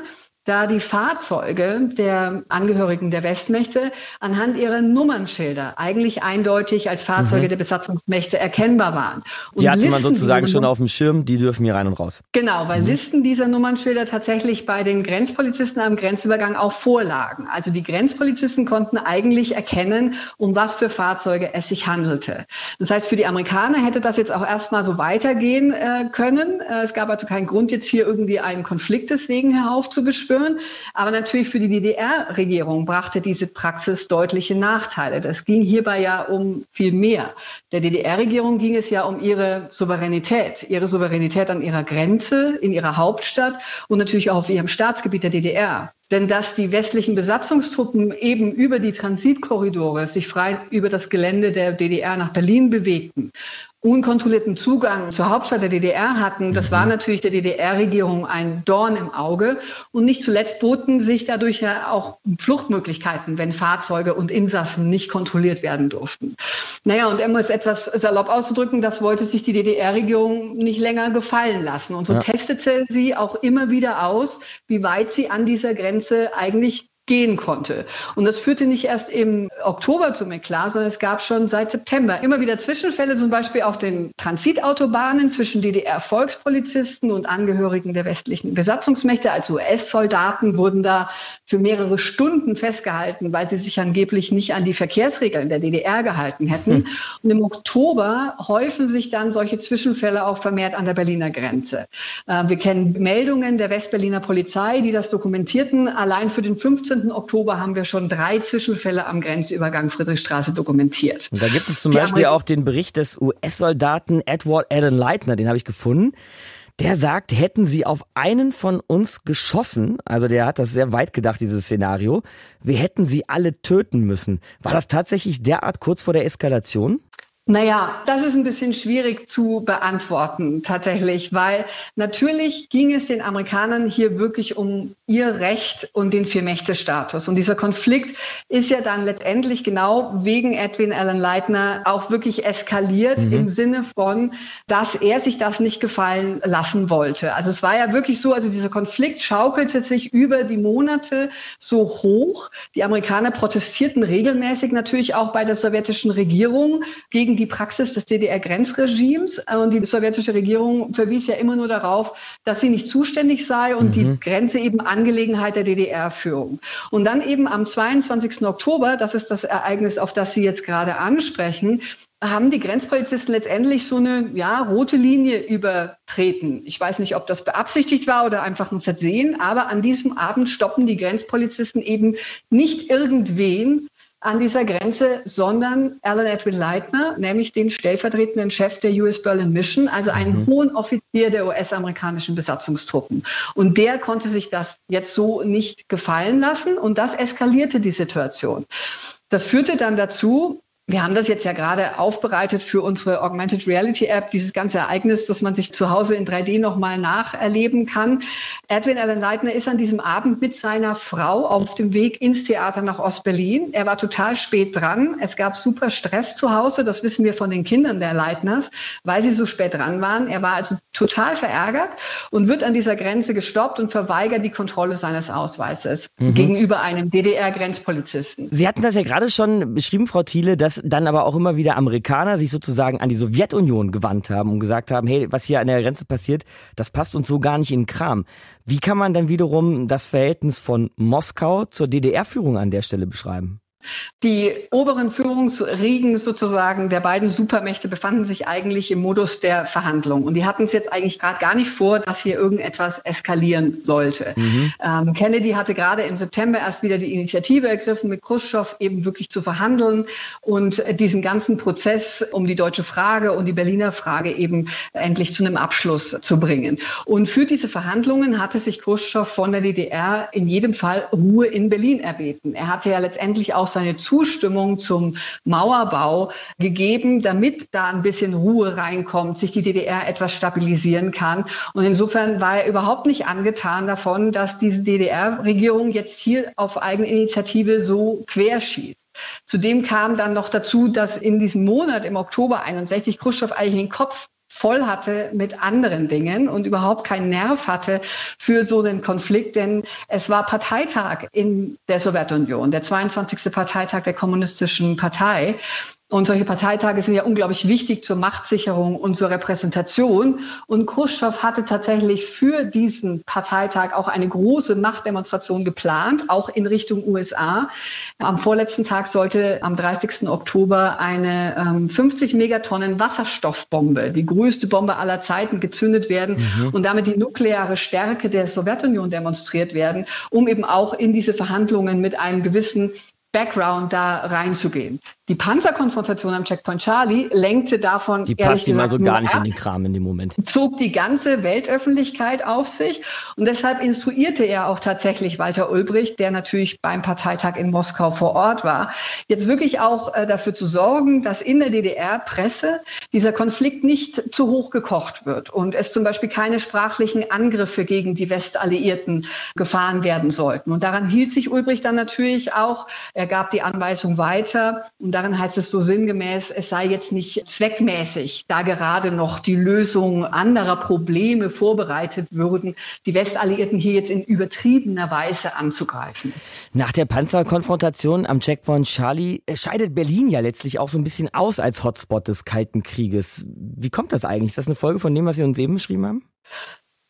da die Fahrzeuge der Angehörigen der Westmächte anhand ihrer Nummernschilder eigentlich eindeutig als Fahrzeuge mhm. der Besatzungsmächte erkennbar waren. Und die hatte Listen man sozusagen schon auf dem Schirm, die dürfen hier rein und raus. Genau, weil mhm. Listen dieser Nummernschilder tatsächlich bei den Grenzpolizisten am Grenzübergang auch vorlagen. Also die Grenzpolizisten konnten eigentlich erkennen, um was für Fahrzeuge es sich handelte. Das heißt, für die Amerikaner hätte das jetzt auch erstmal so weitergehen äh, können. Äh, es gab also keinen Grund, jetzt hier irgendwie einen Konflikt deswegen heraufzubeschwören führen. Aber natürlich für die DDR-Regierung brachte diese Praxis deutliche Nachteile. Das ging hierbei ja um viel mehr. Der DDR-Regierung ging es ja um ihre Souveränität, ihre Souveränität an ihrer Grenze, in ihrer Hauptstadt und natürlich auch auf ihrem Staatsgebiet der DDR. Denn dass die westlichen Besatzungstruppen eben über die Transitkorridore sich frei über das Gelände der DDR nach Berlin bewegten unkontrollierten Zugang zur Hauptstadt der DDR hatten, das war mhm. natürlich der DDR-Regierung ein Dorn im Auge. Und nicht zuletzt boten sich dadurch ja auch Fluchtmöglichkeiten, wenn Fahrzeuge und Insassen nicht kontrolliert werden durften. Naja, und um es etwas salopp auszudrücken, das wollte sich die DDR-Regierung nicht länger gefallen lassen. Und so ja. testete sie auch immer wieder aus, wie weit sie an dieser Grenze eigentlich gehen konnte. Und das führte nicht erst im Oktober zum Eklat, sondern es gab schon seit September immer wieder Zwischenfälle, zum Beispiel auf den Transitautobahnen zwischen DDR-Volkspolizisten und Angehörigen der westlichen Besatzungsmächte. Als US-Soldaten wurden da für mehrere Stunden festgehalten, weil sie sich angeblich nicht an die Verkehrsregeln der DDR gehalten hätten. Hm. Und im Oktober häufen sich dann solche Zwischenfälle auch vermehrt an der Berliner Grenze. Äh, wir kennen Meldungen der Westberliner Polizei, die das dokumentierten. Allein für den 15 19. Oktober haben wir schon drei Zwischenfälle am Grenzübergang Friedrichstraße dokumentiert. Und da gibt es zum Die Beispiel auch den Bericht des US-Soldaten Edward Allen Leitner, den habe ich gefunden. Der sagt, hätten sie auf einen von uns geschossen, also der hat das sehr weit gedacht, dieses Szenario, wir hätten sie alle töten müssen. War das tatsächlich derart kurz vor der Eskalation? Naja, das ist ein bisschen schwierig zu beantworten tatsächlich, weil natürlich ging es den Amerikanern hier wirklich um ihr Recht und den Vier-Mächte-Status. Und dieser Konflikt ist ja dann letztendlich genau wegen Edwin Allen Leitner auch wirklich eskaliert mhm. im Sinne von, dass er sich das nicht gefallen lassen wollte. Also es war ja wirklich so, also dieser Konflikt schaukelte sich über die Monate so hoch. Die Amerikaner protestierten regelmäßig natürlich auch bei der sowjetischen Regierung gegen die Praxis des DDR-Grenzregimes. Und die sowjetische Regierung verwies ja immer nur darauf, dass sie nicht zuständig sei und mhm. die Grenze eben Angelegenheit der DDR-Führung. Und dann eben am 22. Oktober, das ist das Ereignis, auf das Sie jetzt gerade ansprechen, haben die Grenzpolizisten letztendlich so eine ja, rote Linie übertreten. Ich weiß nicht, ob das beabsichtigt war oder einfach ein Versehen, aber an diesem Abend stoppen die Grenzpolizisten eben nicht irgendwen an dieser Grenze, sondern Alan Edwin Leitner, nämlich den stellvertretenden Chef der US Berlin Mission, also einen mhm. hohen Offizier der US-amerikanischen Besatzungstruppen. Und der konnte sich das jetzt so nicht gefallen lassen und das eskalierte die Situation. Das führte dann dazu, wir haben das jetzt ja gerade aufbereitet für unsere Augmented Reality App, dieses ganze Ereignis, dass man sich zu Hause in 3D nochmal nacherleben kann. Edwin Allen Leitner ist an diesem Abend mit seiner Frau auf dem Weg ins Theater nach Ostberlin. Er war total spät dran. Es gab super Stress zu Hause. Das wissen wir von den Kindern der Leitners, weil sie so spät dran waren. Er war also total verärgert und wird an dieser Grenze gestoppt und verweigert die Kontrolle seines Ausweises mhm. gegenüber einem DDR-Grenzpolizisten. Sie hatten das ja gerade schon beschrieben, Frau Thiele, dass dann aber auch immer wieder Amerikaner sich sozusagen an die Sowjetunion gewandt haben und gesagt haben, hey, was hier an der Grenze passiert, das passt uns so gar nicht in den Kram. Wie kann man dann wiederum das Verhältnis von Moskau zur DDR-Führung an der Stelle beschreiben? Die oberen Führungsriegen sozusagen der beiden Supermächte befanden sich eigentlich im Modus der Verhandlung. Und die hatten es jetzt eigentlich gerade gar nicht vor, dass hier irgendetwas eskalieren sollte. Mhm. Ähm, Kennedy hatte gerade im September erst wieder die Initiative ergriffen, mit Khrushchev eben wirklich zu verhandeln und diesen ganzen Prozess um die deutsche Frage und die Berliner Frage eben endlich zu einem Abschluss zu bringen. Und für diese Verhandlungen hatte sich Khrushchev von der DDR in jedem Fall Ruhe in Berlin erbeten. Er hatte ja letztendlich auch seine Zustimmung zum Mauerbau gegeben, damit da ein bisschen Ruhe reinkommt, sich die DDR etwas stabilisieren kann. Und insofern war er überhaupt nicht angetan davon, dass diese DDR-Regierung jetzt hier auf eigene Initiative so querschießt. Zudem kam dann noch dazu, dass in diesem Monat im Oktober 61 Khrushchev eigentlich den Kopf voll hatte mit anderen Dingen und überhaupt keinen Nerv hatte für so einen Konflikt, denn es war Parteitag in der Sowjetunion, der 22. Parteitag der Kommunistischen Partei. Und solche Parteitage sind ja unglaublich wichtig zur Machtsicherung und zur Repräsentation. Und Khrushchev hatte tatsächlich für diesen Parteitag auch eine große Machtdemonstration geplant, auch in Richtung USA. Am vorletzten Tag sollte am 30. Oktober eine ähm, 50 Megatonnen Wasserstoffbombe, die größte Bombe aller Zeiten, gezündet werden mhm. und damit die nukleare Stärke der Sowjetunion demonstriert werden, um eben auch in diese Verhandlungen mit einem gewissen Background da reinzugehen. Die Panzerkonfrontation am Checkpoint Charlie lenkte davon. Die passt ihm also gar nicht ab, in den Kram in dem Moment. Zog die ganze Weltöffentlichkeit auf sich und deshalb instruierte er auch tatsächlich Walter Ulbricht, der natürlich beim Parteitag in Moskau vor Ort war, jetzt wirklich auch äh, dafür zu sorgen, dass in der DDR-Presse dieser Konflikt nicht zu hoch gekocht wird und es zum Beispiel keine sprachlichen Angriffe gegen die Westalliierten gefahren werden sollten. Und daran hielt sich Ulbricht dann natürlich auch. Er gab die Anweisung weiter und darin heißt es so sinngemäß, es sei jetzt nicht zweckmäßig, da gerade noch die Lösung anderer Probleme vorbereitet würden, die Westalliierten hier jetzt in übertriebener Weise anzugreifen. Nach der Panzerkonfrontation am Checkpoint Charlie scheidet Berlin ja letztlich auch so ein bisschen aus als Hotspot des Kalten Krieges. Wie kommt das eigentlich? Ist das eine Folge von dem, was Sie uns eben beschrieben haben?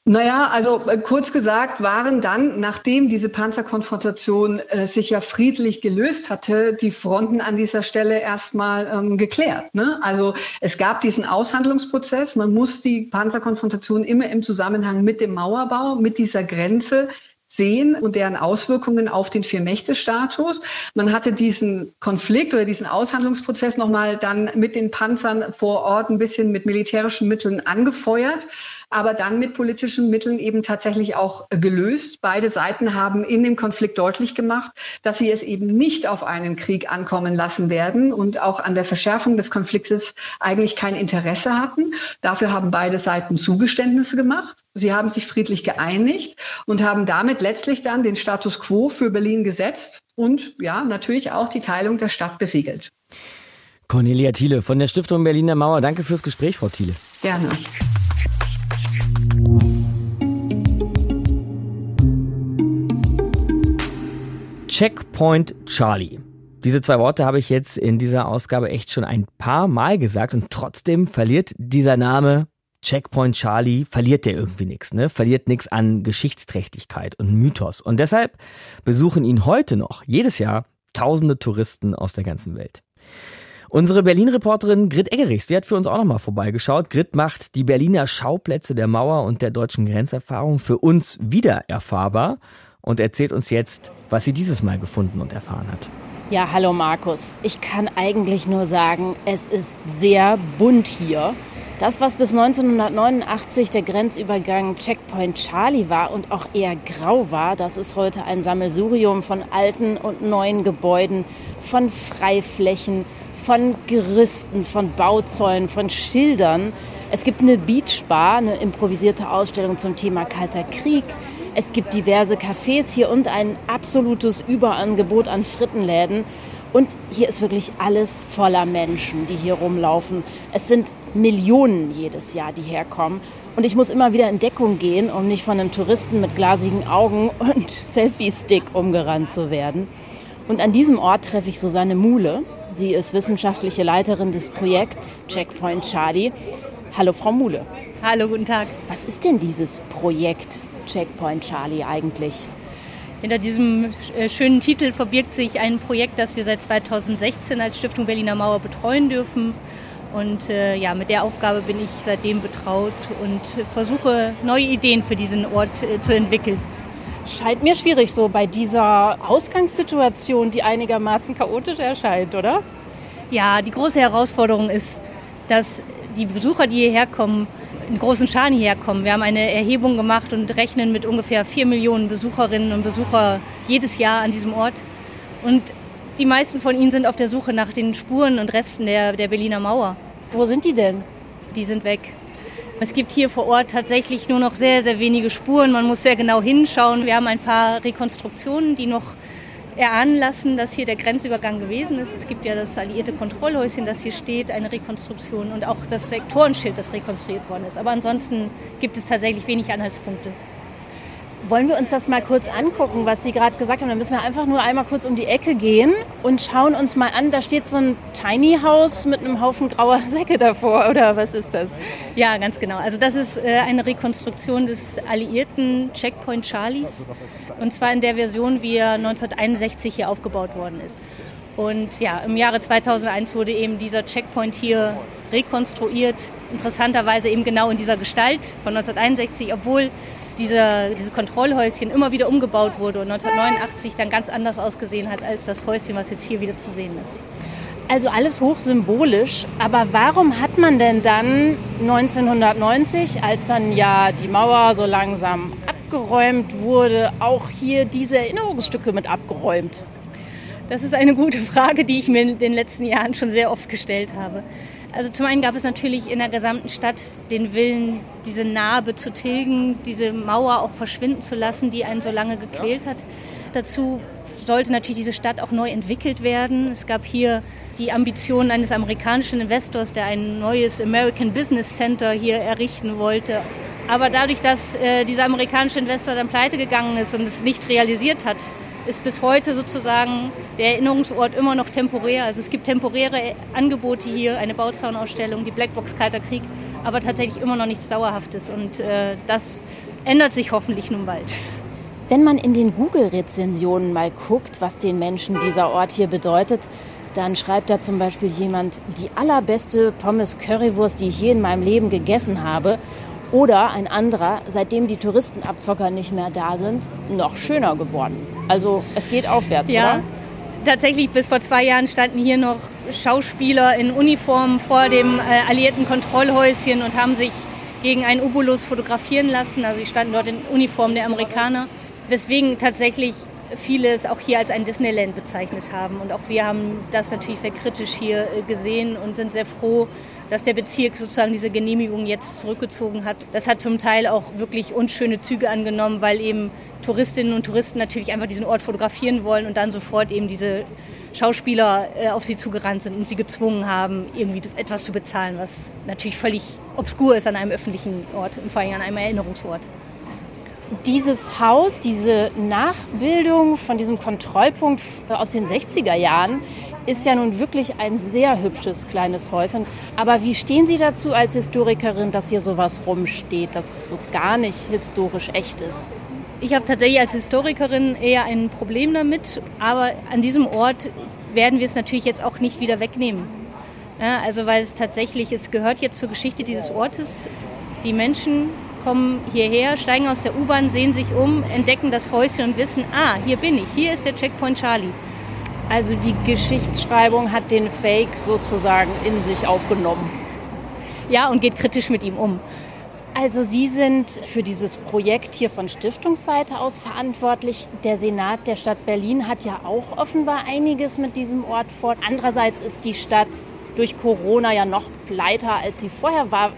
Naja, also äh, kurz gesagt waren dann, nachdem diese Panzerkonfrontation äh, sich ja friedlich gelöst hatte, die Fronten an dieser Stelle erstmal ähm, geklärt. Ne? Also es gab diesen Aushandlungsprozess. Man muss die Panzerkonfrontation immer im Zusammenhang mit dem Mauerbau, mit dieser Grenze sehen und deren Auswirkungen auf den Vier-Mächte-Status. Man hatte diesen Konflikt oder diesen Aushandlungsprozess nochmal dann mit den Panzern vor Ort ein bisschen mit militärischen Mitteln angefeuert aber dann mit politischen Mitteln eben tatsächlich auch gelöst. Beide Seiten haben in dem Konflikt deutlich gemacht, dass sie es eben nicht auf einen Krieg ankommen lassen werden und auch an der Verschärfung des Konfliktes eigentlich kein Interesse hatten. Dafür haben beide Seiten Zugeständnisse gemacht. Sie haben sich friedlich geeinigt und haben damit letztlich dann den Status quo für Berlin gesetzt und ja, natürlich auch die Teilung der Stadt besiegelt. Cornelia Thiele von der Stiftung Berliner Mauer. Danke fürs Gespräch, Frau Thiele. Gerne. Checkpoint Charlie. Diese zwei Worte habe ich jetzt in dieser Ausgabe echt schon ein paar Mal gesagt und trotzdem verliert dieser Name Checkpoint Charlie, verliert der irgendwie nichts, ne? Verliert nichts an Geschichtsträchtigkeit und Mythos. Und deshalb besuchen ihn heute noch jedes Jahr tausende Touristen aus der ganzen Welt. Unsere Berlin-Reporterin Grit Eggerichs, die hat für uns auch nochmal vorbeigeschaut. Grit macht die Berliner Schauplätze der Mauer und der deutschen Grenzerfahrung für uns wieder erfahrbar und erzählt uns jetzt, was sie dieses Mal gefunden und erfahren hat. Ja, hallo Markus. Ich kann eigentlich nur sagen, es ist sehr bunt hier. Das, was bis 1989 der Grenzübergang Checkpoint Charlie war und auch eher grau war, das ist heute ein Sammelsurium von alten und neuen Gebäuden, von Freiflächen, von Gerüsten, von Bauzäunen, von Schildern. Es gibt eine Beachbar, eine improvisierte Ausstellung zum Thema Kalter Krieg. Es gibt diverse Cafés hier und ein absolutes Überangebot an Frittenläden. Und hier ist wirklich alles voller Menschen, die hier rumlaufen. Es sind Millionen jedes Jahr, die herkommen. Und ich muss immer wieder in Deckung gehen, um nicht von einem Touristen mit glasigen Augen und Selfie-Stick umgerannt zu werden. Und an diesem Ort treffe ich Susanne Muhle. Sie ist wissenschaftliche Leiterin des Projekts Checkpoint Charlie. Hallo, Frau Muhle. Hallo, guten Tag. Was ist denn dieses Projekt Checkpoint Charlie eigentlich? Hinter diesem äh, schönen Titel verbirgt sich ein Projekt, das wir seit 2016 als Stiftung Berliner Mauer betreuen dürfen. Und äh, ja, mit der Aufgabe bin ich seitdem betraut und versuche neue Ideen für diesen Ort äh, zu entwickeln. Scheint mir schwierig so bei dieser Ausgangssituation, die einigermaßen chaotisch erscheint, oder? Ja, die große Herausforderung ist, dass die Besucher, die hierher kommen, in großen Scharen hierher kommen. Wir haben eine Erhebung gemacht und rechnen mit ungefähr vier Millionen Besucherinnen und Besucher jedes Jahr an diesem Ort. Und die meisten von ihnen sind auf der Suche nach den Spuren und Resten der, der Berliner Mauer. Wo sind die denn? Die sind weg. Es gibt hier vor Ort tatsächlich nur noch sehr, sehr wenige Spuren. Man muss sehr genau hinschauen. Wir haben ein paar Rekonstruktionen, die noch erahnen lassen, dass hier der Grenzübergang gewesen ist. Es gibt ja das alliierte Kontrollhäuschen, das hier steht, eine Rekonstruktion und auch das Sektorenschild, das rekonstruiert worden ist. Aber ansonsten gibt es tatsächlich wenig Anhaltspunkte. Wollen wir uns das mal kurz angucken, was Sie gerade gesagt haben? Dann müssen wir einfach nur einmal kurz um die Ecke gehen und schauen uns mal an. Da steht so ein Tiny House mit einem Haufen grauer Säcke davor, oder was ist das? Ja, ganz genau. Also das ist äh, eine Rekonstruktion des alliierten Checkpoint Charlies. Und zwar in der Version, wie er 1961 hier aufgebaut worden ist. Und ja, im Jahre 2001 wurde eben dieser Checkpoint hier rekonstruiert. Interessanterweise eben genau in dieser Gestalt von 1961, obwohl diese, dieses Kontrollhäuschen immer wieder umgebaut wurde und 1989 dann ganz anders ausgesehen hat als das Häuschen, was jetzt hier wieder zu sehen ist. Also alles hochsymbolisch, aber warum hat man denn dann 1990, als dann ja die Mauer so langsam abgeräumt wurde, auch hier diese Erinnerungsstücke mit abgeräumt? Das ist eine gute Frage, die ich mir in den letzten Jahren schon sehr oft gestellt habe. Also zum einen gab es natürlich in der gesamten Stadt den Willen, diese Narbe zu tilgen, diese Mauer auch verschwinden zu lassen, die einen so lange gequält hat. Dazu sollte natürlich diese Stadt auch neu entwickelt werden. Es gab hier die Ambitionen eines amerikanischen Investors, der ein neues American Business Center hier errichten wollte. Aber dadurch, dass äh, dieser amerikanische Investor dann pleite gegangen ist und es nicht realisiert hat, ist bis heute sozusagen der Erinnerungsort immer noch temporär. Also es gibt temporäre Angebote hier, eine Bauzaunausstellung, die Blackbox Kalter Krieg, aber tatsächlich immer noch nichts Dauerhaftes. Und äh, das ändert sich hoffentlich nun bald. Wenn man in den Google-Rezensionen mal guckt, was den Menschen dieser Ort hier bedeutet, dann schreibt da zum Beispiel jemand, die allerbeste Pommes Currywurst, die ich je in meinem Leben gegessen habe. Oder ein anderer, seitdem die Touristenabzocker nicht mehr da sind, noch schöner geworden. Also es geht aufwärts, ja. oder? Tatsächlich, bis vor zwei Jahren standen hier noch Schauspieler in Uniform vor dem äh, alliierten Kontrollhäuschen und haben sich gegen einen Obolus fotografieren lassen. Also sie standen dort in Uniform der Amerikaner. Weswegen tatsächlich viele es auch hier als ein Disneyland bezeichnet haben. Und auch wir haben das natürlich sehr kritisch hier äh, gesehen und sind sehr froh, dass der Bezirk sozusagen diese Genehmigung jetzt zurückgezogen hat. Das hat zum Teil auch wirklich unschöne Züge angenommen, weil eben Touristinnen und Touristen natürlich einfach diesen Ort fotografieren wollen und dann sofort eben diese Schauspieler äh, auf sie zugerannt sind und sie gezwungen haben, irgendwie etwas zu bezahlen, was natürlich völlig obskur ist an einem öffentlichen Ort und vor allem an einem Erinnerungsort. Dieses Haus, diese Nachbildung von diesem Kontrollpunkt aus den 60er Jahren, ist ja nun wirklich ein sehr hübsches kleines Häuschen. Aber wie stehen Sie dazu als Historikerin, dass hier sowas rumsteht, das so gar nicht historisch echt ist? Ich habe tatsächlich als Historikerin eher ein Problem damit, aber an diesem Ort werden wir es natürlich jetzt auch nicht wieder wegnehmen. Ja, also weil es tatsächlich, es gehört jetzt zur Geschichte dieses Ortes. Die Menschen kommen hierher, steigen aus der U-Bahn, sehen sich um, entdecken das Häuschen und wissen, ah, hier bin ich, hier ist der Checkpoint Charlie. Also die Geschichtsschreibung hat den Fake sozusagen in sich aufgenommen. Ja, und geht kritisch mit ihm um. Also Sie sind für dieses Projekt hier von Stiftungsseite aus verantwortlich. Der Senat der Stadt Berlin hat ja auch offenbar einiges mit diesem Ort vor. Andererseits ist die Stadt durch Corona ja noch pleiter, als sie vorher war.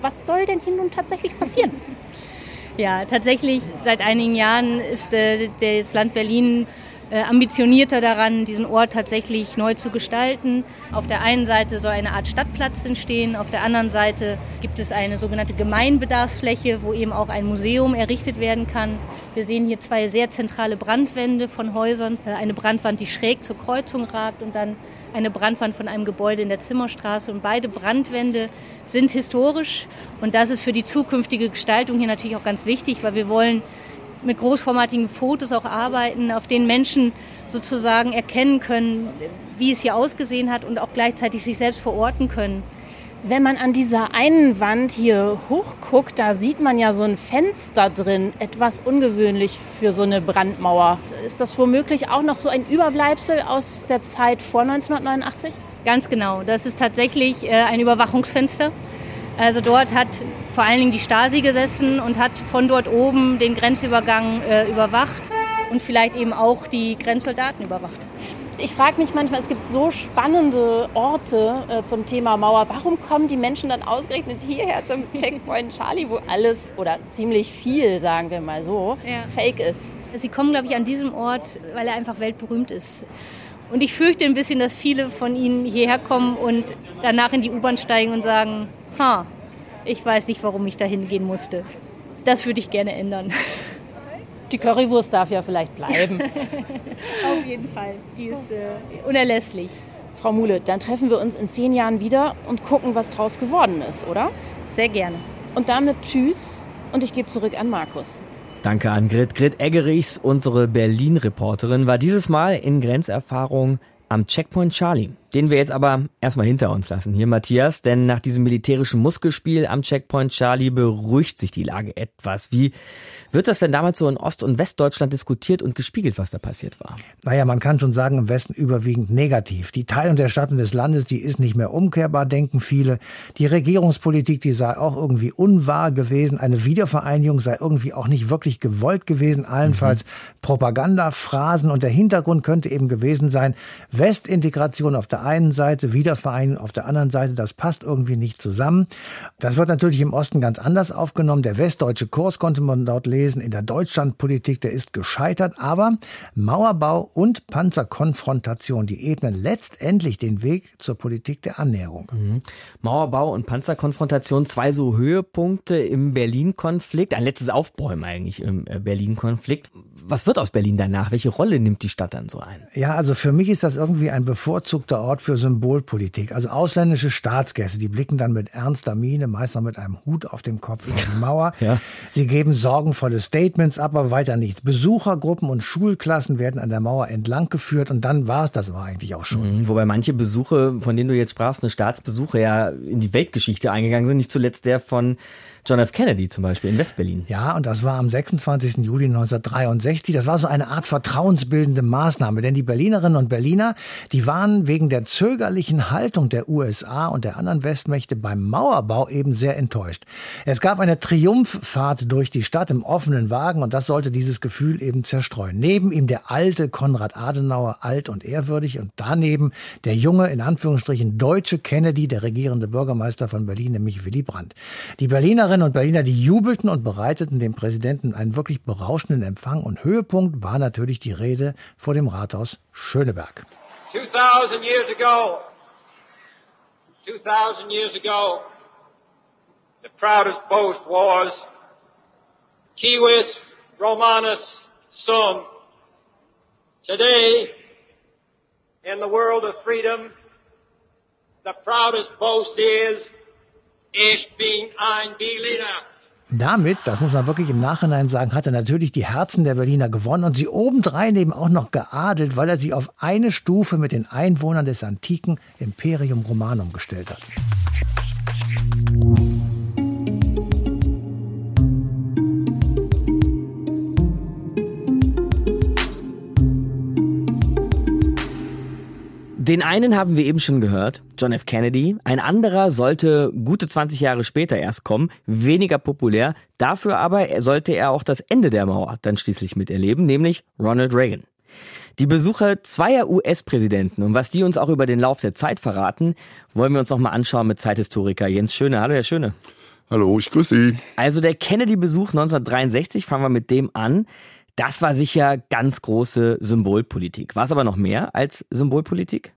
Was soll denn hier nun tatsächlich passieren? Ja, tatsächlich seit einigen Jahren ist äh, das Land Berlin ambitionierter daran, diesen Ort tatsächlich neu zu gestalten. Auf der einen Seite soll eine Art Stadtplatz entstehen, auf der anderen Seite gibt es eine sogenannte Gemeinbedarfsfläche, wo eben auch ein Museum errichtet werden kann. Wir sehen hier zwei sehr zentrale Brandwände von Häusern. Äh, eine Brandwand, die schräg zur Kreuzung ragt und dann eine Brandwand von einem Gebäude in der Zimmerstraße. Und beide Brandwände sind historisch. Und das ist für die zukünftige Gestaltung hier natürlich auch ganz wichtig, weil wir wollen mit großformatigen Fotos auch arbeiten, auf denen Menschen sozusagen erkennen können, wie es hier ausgesehen hat und auch gleichzeitig sich selbst verorten können. Wenn man an dieser einen Wand hier hochguckt, da sieht man ja so ein Fenster drin. Etwas ungewöhnlich für so eine Brandmauer. Ist das womöglich auch noch so ein Überbleibsel aus der Zeit vor 1989? Ganz genau. Das ist tatsächlich äh, ein Überwachungsfenster. Also dort hat vor allen Dingen die Stasi gesessen und hat von dort oben den Grenzübergang äh, überwacht und vielleicht eben auch die Grenzsoldaten überwacht. Ich frage mich manchmal, es gibt so spannende Orte äh, zum Thema Mauer. Warum kommen die Menschen dann ausgerechnet hierher zum Checkpoint Charlie, wo alles oder ziemlich viel, sagen wir mal so, ja. fake ist? Sie kommen, glaube ich, an diesem Ort, weil er einfach weltberühmt ist. Und ich fürchte ein bisschen, dass viele von ihnen hierher kommen und danach in die U-Bahn steigen und sagen, ha, ich weiß nicht, warum ich da hingehen musste. Das würde ich gerne ändern. Die Currywurst darf ja vielleicht bleiben. Auf jeden Fall. Die ist äh, unerlässlich. Frau Muhle, dann treffen wir uns in zehn Jahren wieder und gucken, was draus geworden ist, oder? Sehr gerne. Und damit tschüss und ich gebe zurück an Markus. Danke an Grit. Grit Eggerichs, unsere Berlin-Reporterin, war dieses Mal in Grenzerfahrung am Checkpoint Charlie den wir jetzt aber erstmal hinter uns lassen. Hier Matthias, denn nach diesem militärischen Muskelspiel am Checkpoint Charlie beruhigt sich die Lage etwas. Wie wird das denn damals so in Ost- und Westdeutschland diskutiert und gespiegelt, was da passiert war? Naja, man kann schon sagen, im Westen überwiegend negativ. Die Teilung der Stadt und des Landes, die ist nicht mehr umkehrbar, denken viele. Die Regierungspolitik, die sei auch irgendwie unwahr gewesen. Eine Wiedervereinigung sei irgendwie auch nicht wirklich gewollt gewesen. Allenfalls mhm. Propagandaphrasen und der Hintergrund könnte eben gewesen sein, Westintegration auf der der einen Seite, Wiedervereinigung auf der anderen Seite, das passt irgendwie nicht zusammen. Das wird natürlich im Osten ganz anders aufgenommen. Der westdeutsche Kurs konnte man dort lesen. In der Deutschlandpolitik, der ist gescheitert. Aber Mauerbau und Panzerkonfrontation, die ebnen letztendlich den Weg zur Politik der Annäherung. Mhm. Mauerbau und Panzerkonfrontation, zwei so Höhepunkte im Berlin-Konflikt. Ein letztes Aufbäumen eigentlich im äh, Berlin-Konflikt. Was wird aus Berlin danach? Welche Rolle nimmt die Stadt dann so ein? Ja, also für mich ist das irgendwie ein bevorzugter Ort für Symbolpolitik. Also ausländische Staatsgäste, die blicken dann mit ernster Miene, meist mit einem Hut auf dem Kopf über die Mauer. ja. Sie geben sorgenvolle Statements ab, aber weiter nichts. Besuchergruppen und Schulklassen werden an der Mauer entlang geführt und dann war es das war eigentlich auch schon. Mhm, wobei manche Besuche, von denen du jetzt sprachst, eine Staatsbesuche ja in die Weltgeschichte eingegangen sind, nicht zuletzt der von John F. Kennedy zum Beispiel in Westberlin. Ja, und das war am 26. Juli 1963. Das war so eine Art vertrauensbildende Maßnahme, denn die Berlinerinnen und Berliner, die waren wegen der zögerlichen Haltung der USA und der anderen Westmächte beim Mauerbau eben sehr enttäuscht. Es gab eine Triumphfahrt durch die Stadt im offenen Wagen und das sollte dieses Gefühl eben zerstreuen. Neben ihm der alte Konrad Adenauer, alt und ehrwürdig und daneben der junge, in Anführungsstrichen deutsche Kennedy, der regierende Bürgermeister von Berlin, nämlich Willy Brandt. Die Berlinerinnen Berlinerinnen und Berliner, die jubelten und bereiteten dem Präsidenten einen wirklich berauschenden Empfang und Höhepunkt war natürlich die Rede vor dem Rathaus Schöneberg. 2000 years ago, 2000 years ago, the proudest boast was Kiwis Romanus Sum. Today, in the world of freedom, the proudest boast is, ich bin ein Berliner. Damit, das muss man wirklich im Nachhinein sagen, hat er natürlich die Herzen der Berliner gewonnen und sie obendrein eben auch noch geadelt, weil er sie auf eine Stufe mit den Einwohnern des antiken Imperium Romanum gestellt hat. Den einen haben wir eben schon gehört, John F. Kennedy. Ein anderer sollte gute 20 Jahre später erst kommen, weniger populär. Dafür aber sollte er auch das Ende der Mauer dann schließlich miterleben, nämlich Ronald Reagan. Die Besucher zweier US-Präsidenten und was die uns auch über den Lauf der Zeit verraten, wollen wir uns nochmal anschauen mit Zeithistoriker Jens Schöne. Hallo, Herr Schöne. Hallo, ich grüße Sie. Also der Kennedy-Besuch 1963, fangen wir mit dem an. Das war sicher ganz große Symbolpolitik. War es aber noch mehr als Symbolpolitik?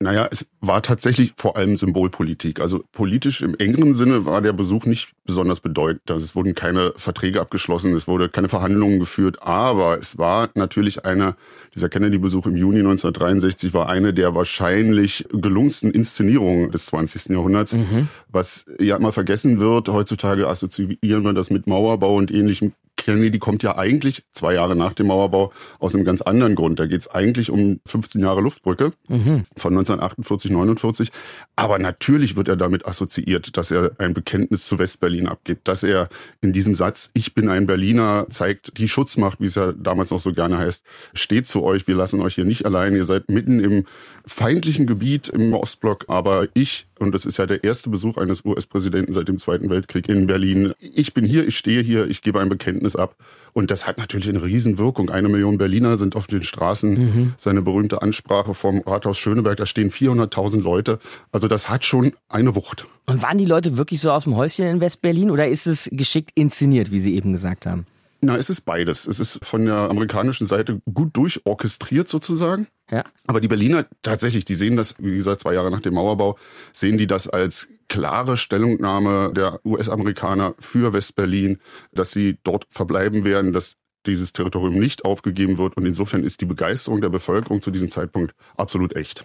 Naja, es war tatsächlich vor allem Symbolpolitik. Also politisch im engeren Sinne war der Besuch nicht besonders bedeutend. Also es wurden keine Verträge abgeschlossen, es wurde keine Verhandlungen geführt, aber es war natürlich einer, dieser Kennedy-Besuch im Juni 1963 war eine der wahrscheinlich gelungensten Inszenierungen des 20. Jahrhunderts. Mhm. Was ja immer vergessen wird, heutzutage assoziieren wir das mit Mauerbau und ähnlichem. Kennedy kommt ja eigentlich zwei Jahre nach dem Mauerbau aus einem ganz anderen Grund. Da geht es eigentlich um 15 Jahre Luftbrücke mhm. von 1948, 49. Aber natürlich wird er damit assoziiert, dass er ein Bekenntnis zu Westberlin abgibt, dass er in diesem Satz, ich bin ein Berliner, zeigt, die Schutzmacht, wie es ja damals noch so gerne heißt, steht zu euch, wir lassen euch hier nicht allein, ihr seid mitten im feindlichen Gebiet im Ostblock, aber ich und das ist ja der erste Besuch eines US-Präsidenten seit dem Zweiten Weltkrieg in Berlin. Ich bin hier, ich stehe hier, ich gebe ein Bekenntnis ab. Und das hat natürlich eine Riesenwirkung. Eine Million Berliner sind auf den Straßen. Mhm. Seine berühmte Ansprache vom Rathaus Schöneberg, da stehen 400.000 Leute. Also das hat schon eine Wucht. Und waren die Leute wirklich so aus dem Häuschen in West-Berlin oder ist es geschickt inszeniert, wie Sie eben gesagt haben? Na, es ist beides. Es ist von der amerikanischen Seite gut durchorchestriert sozusagen. Ja. Aber die Berliner tatsächlich, die sehen das, wie gesagt, zwei Jahre nach dem Mauerbau, sehen die das als klare Stellungnahme der US-Amerikaner für Westberlin, dass sie dort verbleiben werden, dass dieses Territorium nicht aufgegeben wird. Und insofern ist die Begeisterung der Bevölkerung zu diesem Zeitpunkt absolut echt.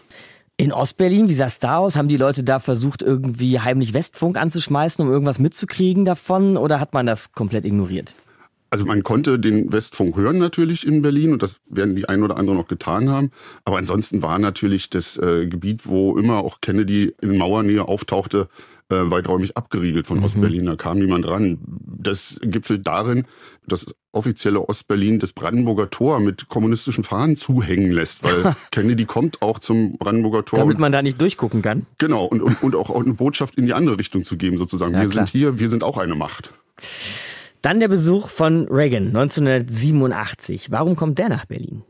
In Ostberlin, wie sah es da aus? Haben die Leute da versucht, irgendwie heimlich Westfunk anzuschmeißen, um irgendwas mitzukriegen davon? Oder hat man das komplett ignoriert? Also man konnte den Westfunk hören natürlich in Berlin und das werden die einen oder anderen noch getan haben. Aber ansonsten war natürlich das äh, Gebiet, wo immer auch Kennedy in Mauernähe auftauchte, äh, weiträumig abgeriegelt von mhm. Ostberlin. Da kam niemand ran. Das gipfelt darin, dass offizielle Ostberlin das Brandenburger Tor mit kommunistischen Fahnen zuhängen lässt, weil Kennedy kommt auch zum Brandenburger Tor. Damit man da nicht durchgucken kann. Genau, und, und, und auch eine Botschaft in die andere Richtung zu geben, sozusagen. Ja, wir klar. sind hier, wir sind auch eine Macht. Dann der Besuch von Reagan 1987. Warum kommt der nach Berlin?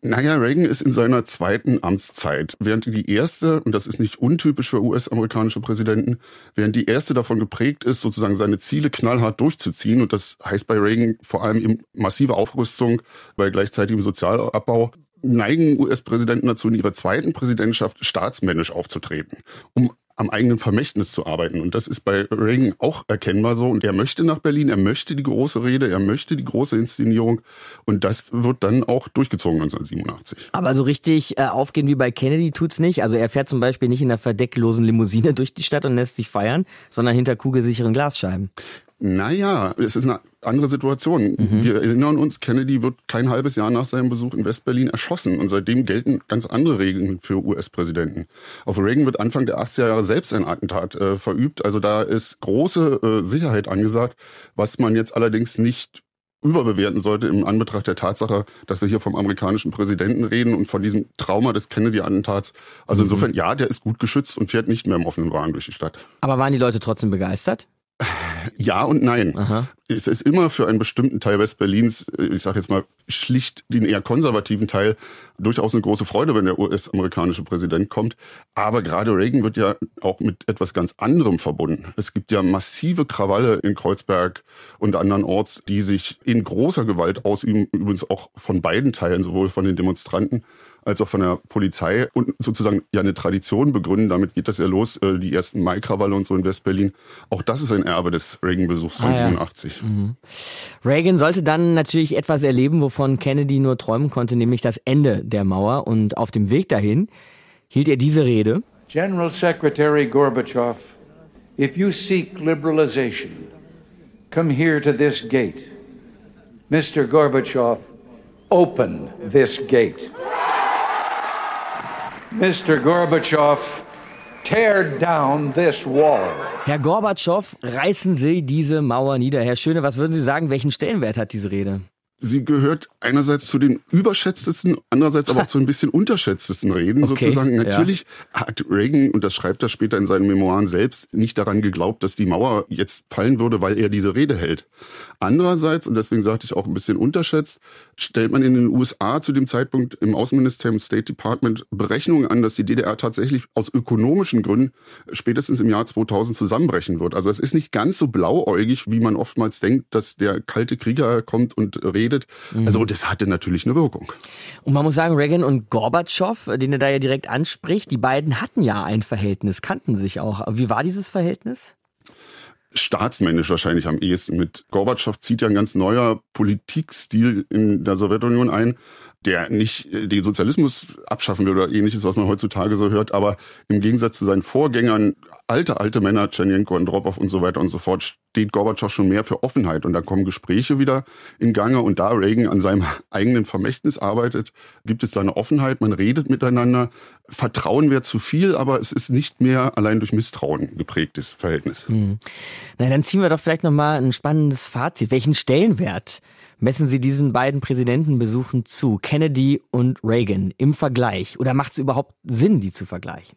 Naja, Reagan ist in seiner zweiten Amtszeit, während die erste, und das ist nicht untypisch für US-amerikanische Präsidenten, während die erste davon geprägt ist, sozusagen seine Ziele knallhart durchzuziehen, und das heißt bei Reagan vor allem eben massive Aufrüstung bei gleichzeitigem Sozialabbau, neigen US-Präsidenten dazu, in ihrer zweiten Präsidentschaft staatsmännisch aufzutreten, um am eigenen Vermächtnis zu arbeiten. Und das ist bei Reagan auch erkennbar so. Und er möchte nach Berlin, er möchte die große Rede, er möchte die große Inszenierung. Und das wird dann auch durchgezogen 1987. Aber so richtig äh, aufgehen wie bei Kennedy tut's nicht. Also er fährt zum Beispiel nicht in einer verdecklosen Limousine durch die Stadt und lässt sich feiern, sondern hinter kugelsicheren Glasscheiben. Naja, es ist eine andere Situation. Mhm. Wir erinnern uns, Kennedy wird kein halbes Jahr nach seinem Besuch in Westberlin erschossen und seitdem gelten ganz andere Regeln für US-Präsidenten. Auf Reagan wird Anfang der 80er Jahre selbst ein Attentat äh, verübt. Also da ist große äh, Sicherheit angesagt, was man jetzt allerdings nicht überbewerten sollte im Anbetracht der Tatsache, dass wir hier vom amerikanischen Präsidenten reden und von diesem Trauma des Kennedy-Attentats. Also mhm. insofern, ja, der ist gut geschützt und fährt nicht mehr im offenen Wagen durch die Stadt. Aber waren die Leute trotzdem begeistert? Ja und nein. Aha. Es ist immer für einen bestimmten Teil Westberlins, äh, ich sage jetzt mal schlicht den eher konservativen Teil, durchaus eine große Freude, wenn der US-amerikanische Präsident kommt. Aber gerade Reagan wird ja auch mit etwas ganz anderem verbunden. Es gibt ja massive Krawalle in Kreuzberg und anderen Orts, die sich in großer Gewalt ausüben, übrigens auch von beiden Teilen, sowohl von den Demonstranten als auch von der Polizei und sozusagen ja eine Tradition begründen. Damit geht das ja los, äh, die ersten Maikrawalle und so in Westberlin. Auch das ist ein Erbe des Reagan-Besuchs von ah, 87. Ja. Mhm. Reagan sollte dann natürlich etwas erleben, wovon Kennedy nur träumen konnte, nämlich das Ende der Mauer. Und auf dem Weg dahin hielt er diese Rede. General Secretary Gorbachev, if you seek liberalization, come here to this gate. Mr. Gorbachev, open this gate. Mr. Gorbachev, tear down this wall. Herr Gorbatschow, reißen Sie diese Mauer nieder. Herr Schöne, was würden Sie sagen, welchen Stellenwert hat diese Rede? Sie gehört einerseits zu den überschätztesten, andererseits aber auch zu ein bisschen unterschätztesten Reden okay, sozusagen. Natürlich ja. hat Reagan, und das schreibt er später in seinen Memoiren selbst, nicht daran geglaubt, dass die Mauer jetzt fallen würde, weil er diese Rede hält. Andererseits, und deswegen sagte ich auch ein bisschen unterschätzt, stellt man in den USA zu dem Zeitpunkt im Außenministerium State Department Berechnungen an, dass die DDR tatsächlich aus ökonomischen Gründen spätestens im Jahr 2000 zusammenbrechen wird. Also es ist nicht ganz so blauäugig, wie man oftmals denkt, dass der kalte Krieger kommt und redet geredet. Mhm. Also das hatte natürlich eine Wirkung. Und man muss sagen, Reagan und Gorbatschow, den er da ja direkt anspricht, die beiden hatten ja ein Verhältnis, kannten sich auch. Wie war dieses Verhältnis? staatsmännisch wahrscheinlich am ehesten. Mit Gorbatschow zieht ja ein ganz neuer Politikstil in der Sowjetunion ein, der nicht äh, den Sozialismus abschaffen will oder ähnliches, was man heutzutage so hört, aber im Gegensatz zu seinen Vorgängern alte, alte Männer, Tschernjenko, Andropov und so weiter und so fort, steht Gorbatschow schon mehr für Offenheit. Und da kommen Gespräche wieder in Gange. Und da Reagan an seinem eigenen Vermächtnis arbeitet, gibt es da eine Offenheit. Man redet miteinander. Vertrauen wäre zu viel, aber es ist nicht mehr allein durch Misstrauen geprägtes Verhältnis. Hm. Na, dann ziehen wir doch vielleicht nochmal ein spannendes Fazit. Welchen Stellenwert messen Sie diesen beiden Präsidentenbesuchen zu, Kennedy und Reagan, im Vergleich? Oder macht es überhaupt Sinn, die zu vergleichen?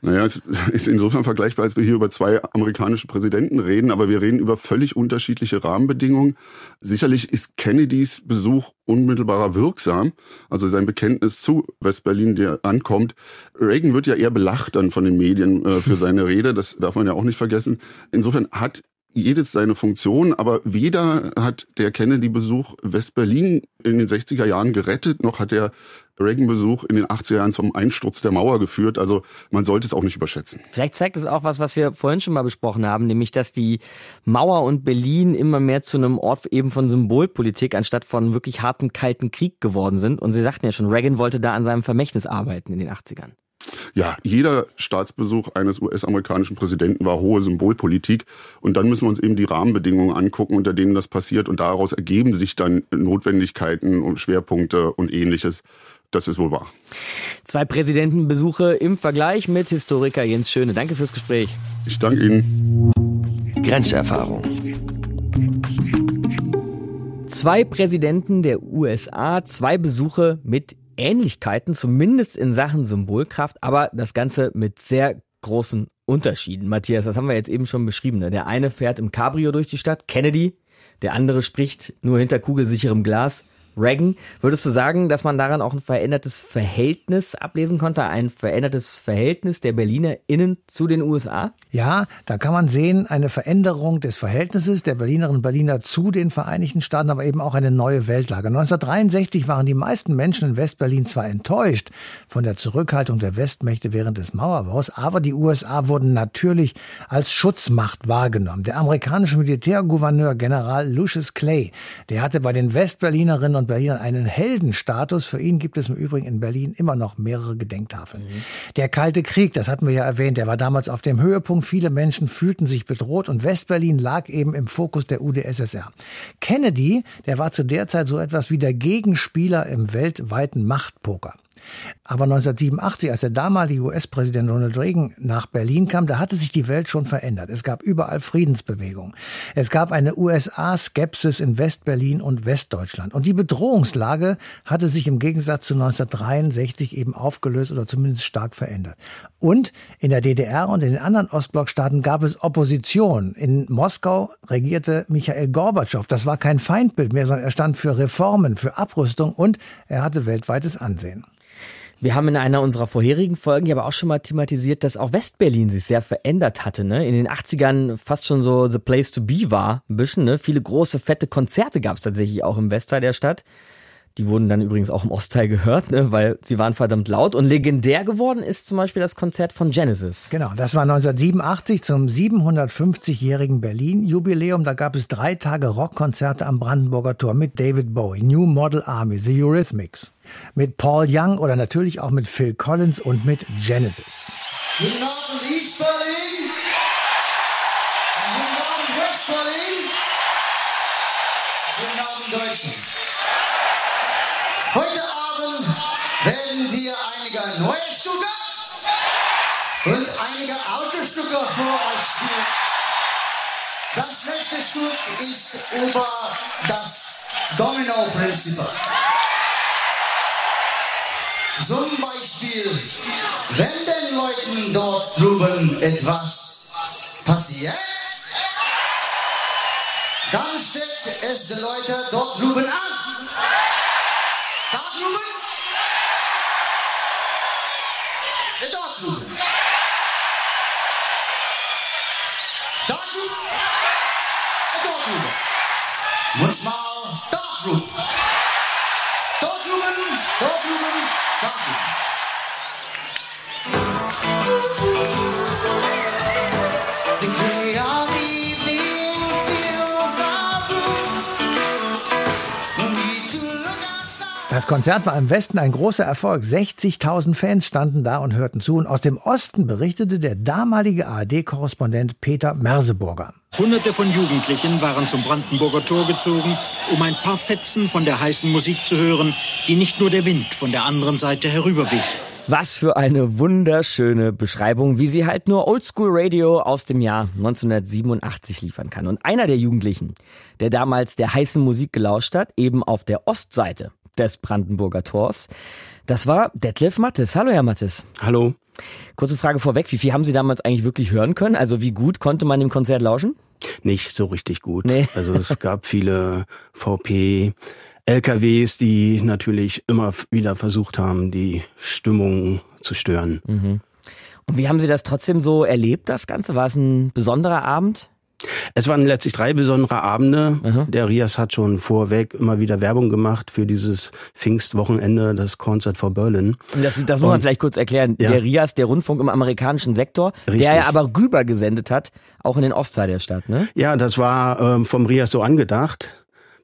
Naja, es ist insofern vergleichbar, als wir hier über zwei amerikanische Präsidenten reden, aber wir reden über völlig unterschiedliche Rahmenbedingungen. Sicherlich ist Kennedys Besuch unmittelbarer wirksam, also sein Bekenntnis zu Westberlin, der ankommt. Reagan wird ja eher belacht dann von den Medien äh, für seine Rede, das darf man ja auch nicht vergessen. Insofern hat jedes seine Funktion, aber weder hat der Kennedy-Besuch Westberlin in den 60er Jahren gerettet, noch hat der Reagan-Besuch in den 80er Jahren zum Einsturz der Mauer geführt. Also man sollte es auch nicht überschätzen. Vielleicht zeigt es auch was, was wir vorhin schon mal besprochen haben, nämlich dass die Mauer und Berlin immer mehr zu einem Ort eben von Symbolpolitik anstatt von wirklich harten, kalten Krieg geworden sind. Und Sie sagten ja schon, Reagan wollte da an seinem Vermächtnis arbeiten in den 80ern. Ja, jeder Staatsbesuch eines US-amerikanischen Präsidenten war hohe Symbolpolitik. Und dann müssen wir uns eben die Rahmenbedingungen angucken, unter denen das passiert. Und daraus ergeben sich dann Notwendigkeiten und Schwerpunkte und ähnliches. Das ist wohl wahr. Zwei Präsidentenbesuche im Vergleich mit Historiker Jens Schöne. Danke fürs Gespräch. Ich danke Ihnen. Grenzerfahrung. Zwei Präsidenten der USA, zwei Besuche mit Ähnlichkeiten, zumindest in Sachen Symbolkraft, aber das Ganze mit sehr großen Unterschieden. Matthias, das haben wir jetzt eben schon beschrieben. Ne? Der eine fährt im Cabrio durch die Stadt, Kennedy, der andere spricht nur hinter kugelsicherem Glas. Reagan. Würdest du sagen, dass man daran auch ein verändertes Verhältnis ablesen konnte, ein verändertes Verhältnis der BerlinerInnen zu den USA? Ja, da kann man sehen, eine Veränderung des Verhältnisses der Berlinerinnen und Berliner zu den Vereinigten Staaten, aber eben auch eine neue Weltlage. 1963 waren die meisten Menschen in Westberlin zwar enttäuscht von der Zurückhaltung der Westmächte während des Mauerbaus, aber die USA wurden natürlich als Schutzmacht wahrgenommen. Der amerikanische Militärgouverneur General Lucius Clay, der hatte bei den Westberlinerinnen und Berlinern einen Heldenstatus. Für ihn gibt es im Übrigen in Berlin immer noch mehrere Gedenktafeln. Mhm. Der Kalte Krieg, das hatten wir ja erwähnt, der war damals auf dem Höhepunkt. Viele Menschen fühlten sich bedroht und Westberlin lag eben im Fokus der UdSSR. Kennedy, der war zu der Zeit so etwas wie der Gegenspieler im weltweiten Machtpoker. Aber 1987, als der damalige US-Präsident Ronald Reagan nach Berlin kam, da hatte sich die Welt schon verändert. Es gab überall Friedensbewegungen. Es gab eine USA-Skepsis in Westberlin und Westdeutschland. Und die Bedrohungslage hatte sich im Gegensatz zu 1963 eben aufgelöst oder zumindest stark verändert. Und in der DDR und in den anderen Ostblockstaaten gab es Opposition. In Moskau regierte Michael Gorbatschow. Das war kein Feindbild mehr, sondern er stand für Reformen, für Abrüstung und er hatte weltweites Ansehen. Wir haben in einer unserer vorherigen Folgen ja aber auch schon mal thematisiert, dass auch Westberlin sich sehr verändert hatte. Ne? In den 80ern fast schon so the place to be war, ein bisschen. Ne? Viele große, fette Konzerte gab es tatsächlich auch im Westteil der Stadt. Die wurden dann übrigens auch im Ostteil gehört, ne, weil sie waren verdammt laut. Und legendär geworden ist zum Beispiel das Konzert von Genesis. Genau, das war 1987 zum 750-jährigen Berlin-Jubiläum. Da gab es drei Tage Rockkonzerte am Brandenburger Tor mit David Bowie, New Model Army, The Eurythmics, mit Paul Young oder natürlich auch mit Phil Collins und mit Genesis. Guten Abend East Berlin. Guten Abend West Berlin. Guten Abend Deutschland. Heute Abend werden wir einige neue Stücke und einige alte Stücke vor euch spielen. Das nächste Stück ist über das Domino-Prinzip. Zum Beispiel, wenn den Leuten dort drüben etwas passiert, dann steckt es die Leute dort drüben an. Da drüben? Da drüben. Da drüben? Da drüben. Manchmal da Das Konzert war im Westen ein großer Erfolg. 60.000 Fans standen da und hörten zu. Und aus dem Osten berichtete der damalige ARD-Korrespondent Peter Merseburger. Hunderte von Jugendlichen waren zum Brandenburger Tor gezogen, um ein paar Fetzen von der heißen Musik zu hören, die nicht nur der Wind von der anderen Seite herüberweht. Was für eine wunderschöne Beschreibung, wie sie halt nur Oldschool Radio aus dem Jahr 1987 liefern kann. Und einer der Jugendlichen, der damals der heißen Musik gelauscht hat, eben auf der Ostseite des Brandenburger Tors, das war Detlef Mattes. Hallo, Herr Mattes. Hallo. Kurze Frage vorweg, wie viel haben Sie damals eigentlich wirklich hören können? Also wie gut konnte man dem Konzert lauschen? Nicht so richtig gut. Nee. Also es gab viele VP, LKWs, die natürlich immer wieder versucht haben, die Stimmung zu stören. Mhm. Und wie haben Sie das trotzdem so erlebt, das Ganze? War es ein besonderer Abend? Es waren letztlich drei besondere Abende. Der Rias hat schon vorweg immer wieder Werbung gemacht für dieses Pfingstwochenende, das Concert for Berlin. Und das, das muss man vielleicht kurz erklären. Ja. Der RIAS, der Rundfunk im amerikanischen Sektor, Richtig. der ja aber rüber gesendet hat, auch in den Ostteil der Stadt, ne? Ja, das war ähm, vom Rias so angedacht.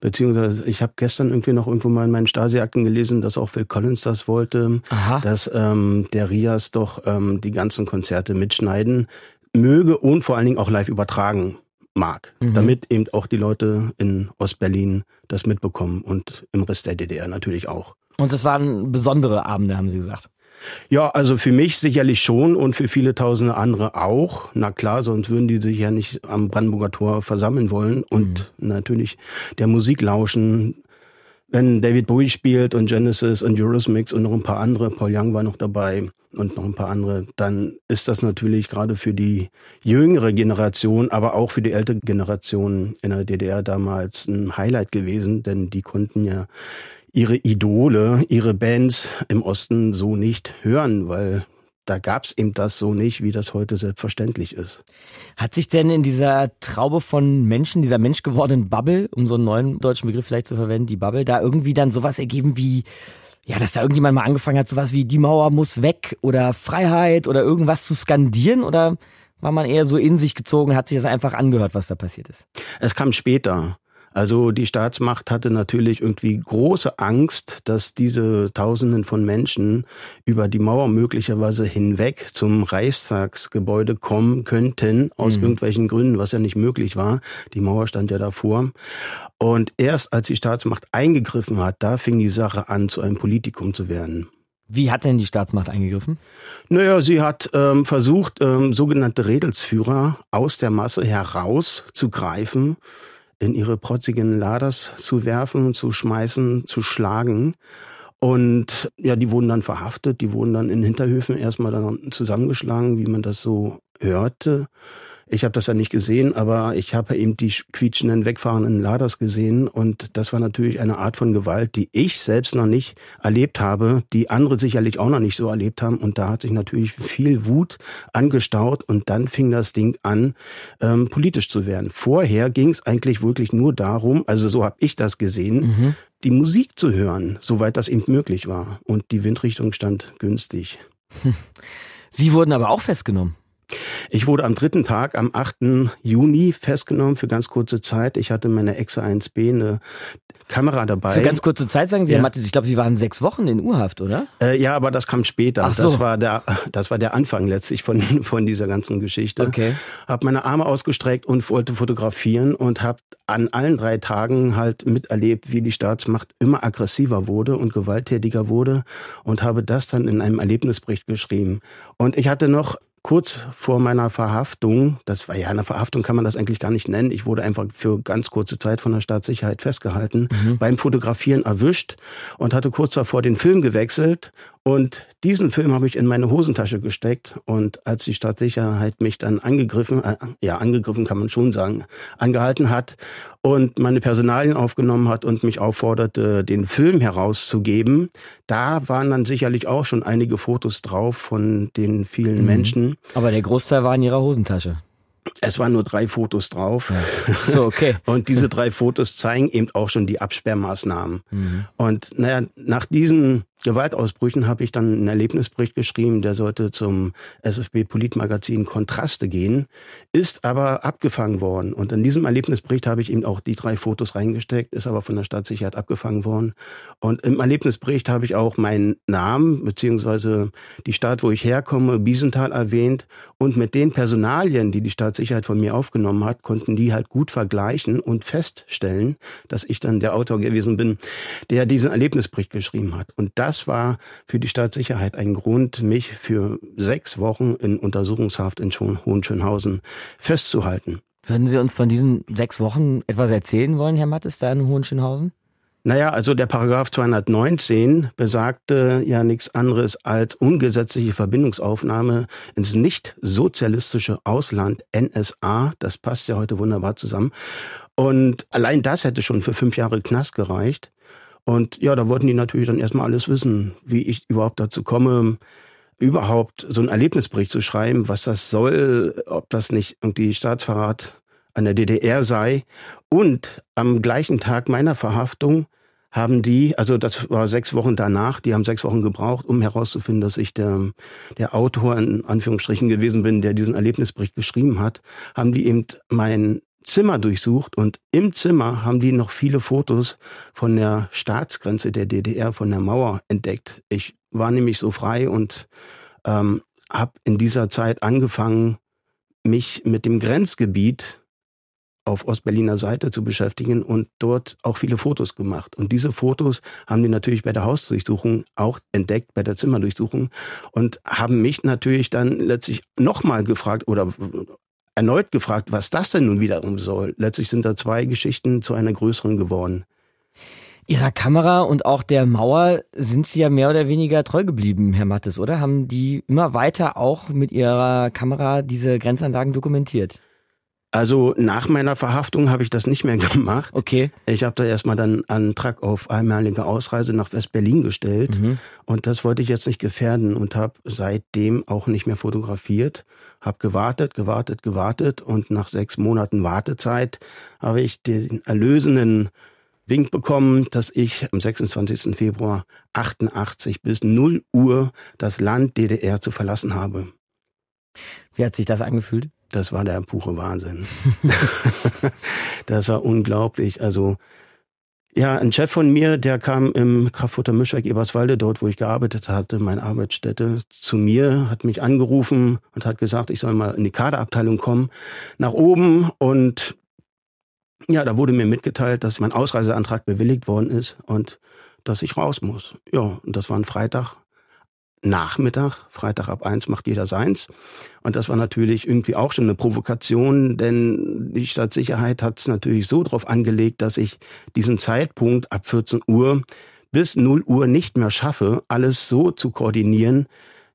Beziehungsweise ich habe gestern irgendwie noch irgendwo mal in meinen Stasi-Akten gelesen, dass auch Phil Collins das wollte, Aha. dass ähm, der Rias doch ähm, die ganzen Konzerte mitschneiden möge und vor allen Dingen auch live übertragen mag, Mhm. damit eben auch die Leute in Ostberlin das mitbekommen und im Rest der DDR natürlich auch. Und das waren besondere Abende, haben Sie gesagt. Ja, also für mich sicherlich schon und für viele tausende andere auch. Na klar, sonst würden die sich ja nicht am Brandenburger Tor versammeln wollen und natürlich der Musik lauschen. Wenn David Bowie spielt und Genesis und Eurythmics und noch ein paar andere, Paul Young war noch dabei und noch ein paar andere, dann ist das natürlich gerade für die jüngere Generation, aber auch für die ältere Generation in der DDR damals ein Highlight gewesen, denn die konnten ja ihre Idole, ihre Bands im Osten so nicht hören, weil da gab's eben das so nicht, wie das heute selbstverständlich ist. Hat sich denn in dieser Traube von Menschen, dieser menschgewordenen Bubble, um so einen neuen deutschen Begriff vielleicht zu verwenden, die Bubble, da irgendwie dann sowas ergeben wie, ja, dass da irgendjemand mal angefangen hat, sowas wie die Mauer muss weg oder Freiheit oder irgendwas zu skandieren oder war man eher so in sich gezogen, hat sich das einfach angehört, was da passiert ist? Es kam später. Also die Staatsmacht hatte natürlich irgendwie große Angst, dass diese Tausenden von Menschen über die Mauer möglicherweise hinweg zum Reichstagsgebäude kommen könnten, aus Mhm. irgendwelchen Gründen, was ja nicht möglich war. Die Mauer stand ja davor. Und erst als die Staatsmacht eingegriffen hat, da fing die Sache an, zu einem Politikum zu werden. Wie hat denn die Staatsmacht eingegriffen? Naja, sie hat ähm, versucht, ähm, sogenannte Redelsführer aus der Masse herauszugreifen, in ihre protzigen Laders zu werfen, zu schmeißen, zu schlagen. Und ja, die wurden dann verhaftet, die wurden dann in Hinterhöfen erstmal dann zusammengeschlagen, wie man das so hörte. Ich habe das ja nicht gesehen, aber ich habe eben die quietschenden, wegfahrenden Laders gesehen und das war natürlich eine Art von Gewalt, die ich selbst noch nicht erlebt habe, die andere sicherlich auch noch nicht so erlebt haben und da hat sich natürlich viel Wut angestaut und dann fing das Ding an, ähm, politisch zu werden. Vorher ging es eigentlich wirklich nur darum, also so habe ich das gesehen, mhm. die Musik zu hören, soweit das eben möglich war und die Windrichtung stand günstig. Sie wurden aber auch festgenommen. Ich wurde am dritten Tag, am 8. Juni, festgenommen für ganz kurze Zeit. Ich hatte meine Exe 1B eine Kamera dabei. Für ganz kurze Zeit sagen Sie, ja. Herr Mattes, ich glaube, Sie waren sechs Wochen in U-Haft, oder? Äh, ja, aber das kam später. Ach so. Das war der, das war der Anfang letztlich von von dieser ganzen Geschichte. Okay. Hab meine Arme ausgestreckt und wollte fotografieren und habe an allen drei Tagen halt miterlebt, wie die Staatsmacht immer aggressiver wurde und gewalttätiger wurde und habe das dann in einem Erlebnisbericht geschrieben. Und ich hatte noch kurz vor meiner Verhaftung, das war ja eine Verhaftung, kann man das eigentlich gar nicht nennen. Ich wurde einfach für ganz kurze Zeit von der Staatssicherheit festgehalten, mhm. beim Fotografieren erwischt und hatte kurz davor den Film gewechselt und diesen Film habe ich in meine Hosentasche gesteckt und als die Staatssicherheit mich dann angegriffen, äh, ja angegriffen kann man schon sagen, angehalten hat und meine Personalien aufgenommen hat und mich aufforderte, den Film herauszugeben, da waren dann sicherlich auch schon einige Fotos drauf von den vielen mhm. Menschen. Aber der Großteil war in ihrer Hosentasche. Es waren nur drei Fotos drauf. Ja. So, okay. und diese drei Fotos zeigen eben auch schon die Absperrmaßnahmen. Mhm. Und naja, nach diesen Gewaltausbrüchen habe ich dann einen Erlebnisbericht geschrieben, der sollte zum SFB Politmagazin Kontraste gehen, ist aber abgefangen worden. Und in diesem Erlebnisbericht habe ich eben auch die drei Fotos reingesteckt, ist aber von der Staatssicherheit abgefangen worden. Und im Erlebnisbericht habe ich auch meinen Namen beziehungsweise die Stadt, wo ich herkomme, Biesenthal erwähnt. Und mit den Personalien, die die Staatssicherheit von mir aufgenommen hat, konnten die halt gut vergleichen und feststellen, dass ich dann der Autor gewesen bin, der diesen Erlebnisbericht geschrieben hat. Und das das war für die Staatssicherheit ein Grund, mich für sechs Wochen in Untersuchungshaft in Hohenschönhausen festzuhalten. Würden Sie uns von diesen sechs Wochen etwas erzählen wollen, Herr Mattes, da in Hohenschönhausen? Naja, also der Paragraph 219 besagte ja nichts anderes als ungesetzliche Verbindungsaufnahme ins nicht sozialistische Ausland, NSA. Das passt ja heute wunderbar zusammen. Und allein das hätte schon für fünf Jahre Knast gereicht. Und ja, da wollten die natürlich dann erstmal alles wissen, wie ich überhaupt dazu komme, überhaupt so einen Erlebnisbericht zu schreiben, was das soll, ob das nicht irgendwie Staatsverrat an der DDR sei. Und am gleichen Tag meiner Verhaftung haben die, also das war sechs Wochen danach, die haben sechs Wochen gebraucht, um herauszufinden, dass ich der, der Autor in Anführungsstrichen gewesen bin, der diesen Erlebnisbericht geschrieben hat, haben die eben mein Zimmer durchsucht und im Zimmer haben die noch viele Fotos von der Staatsgrenze der DDR, von der Mauer entdeckt. Ich war nämlich so frei und ähm, habe in dieser Zeit angefangen, mich mit dem Grenzgebiet auf Ostberliner Seite zu beschäftigen und dort auch viele Fotos gemacht. Und diese Fotos haben die natürlich bei der Hausdurchsuchung auch entdeckt, bei der Zimmerdurchsuchung und haben mich natürlich dann letztlich nochmal gefragt oder erneut gefragt, was das denn nun wiederum soll. Letztlich sind da zwei Geschichten zu einer größeren geworden. Ihrer Kamera und auch der Mauer sind Sie ja mehr oder weniger treu geblieben, Herr Mattes, oder? Haben die immer weiter auch mit Ihrer Kamera diese Grenzanlagen dokumentiert? Also nach meiner Verhaftung habe ich das nicht mehr gemacht. Okay. Ich habe da erstmal dann einen Antrag auf einmalige Ausreise nach West-Berlin gestellt mhm. und das wollte ich jetzt nicht gefährden und habe seitdem auch nicht mehr fotografiert. Habe gewartet, gewartet, gewartet und nach sechs Monaten Wartezeit habe ich den erlösenden Wink bekommen, dass ich am 26. Februar 88 bis 0 Uhr das Land DDR zu verlassen habe. Wie hat sich das angefühlt? Das war der pure Wahnsinn. das war unglaublich. Also, ja, ein Chef von mir, der kam im Kraftfutter Mischwerk Eberswalde, dort wo ich gearbeitet hatte, meine Arbeitsstätte, zu mir, hat mich angerufen und hat gesagt, ich soll mal in die Kaderabteilung kommen, nach oben und ja, da wurde mir mitgeteilt, dass mein Ausreiseantrag bewilligt worden ist und dass ich raus muss. Ja, und das war ein Freitag Nachmittag, Freitag ab eins macht jeder seins. Und das war natürlich irgendwie auch schon eine Provokation, denn die Stadtsicherheit hat es natürlich so drauf angelegt, dass ich diesen Zeitpunkt ab 14 Uhr bis 0 Uhr nicht mehr schaffe, alles so zu koordinieren,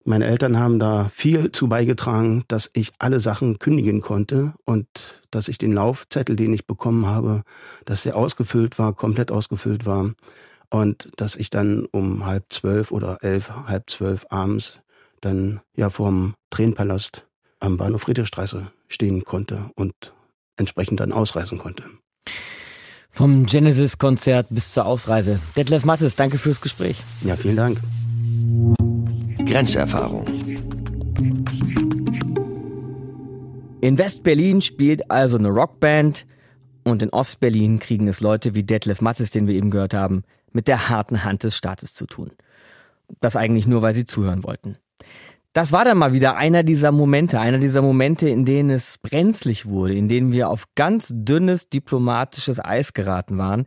Meine Eltern haben da viel zu beigetragen, dass ich alle Sachen kündigen konnte und dass ich den Laufzettel, den ich bekommen habe, dass der ausgefüllt war, komplett ausgefüllt war und dass ich dann um halb zwölf oder elf, halb zwölf abends dann ja vorm Tränenpalast am Bahnhof Friedrichstraße stehen konnte und entsprechend dann ausreisen konnte. Vom Genesis-Konzert bis zur Ausreise. Detlef Mattes, danke fürs Gespräch. Ja, vielen Dank. Grenzerfahrung. In West-Berlin spielt also eine Rockband und in Ost-Berlin kriegen es Leute wie Detlef Mattes, den wir eben gehört haben, mit der harten Hand des Staates zu tun. Das eigentlich nur, weil sie zuhören wollten. Das war dann mal wieder einer dieser Momente, einer dieser Momente, in denen es brenzlig wurde, in denen wir auf ganz dünnes diplomatisches Eis geraten waren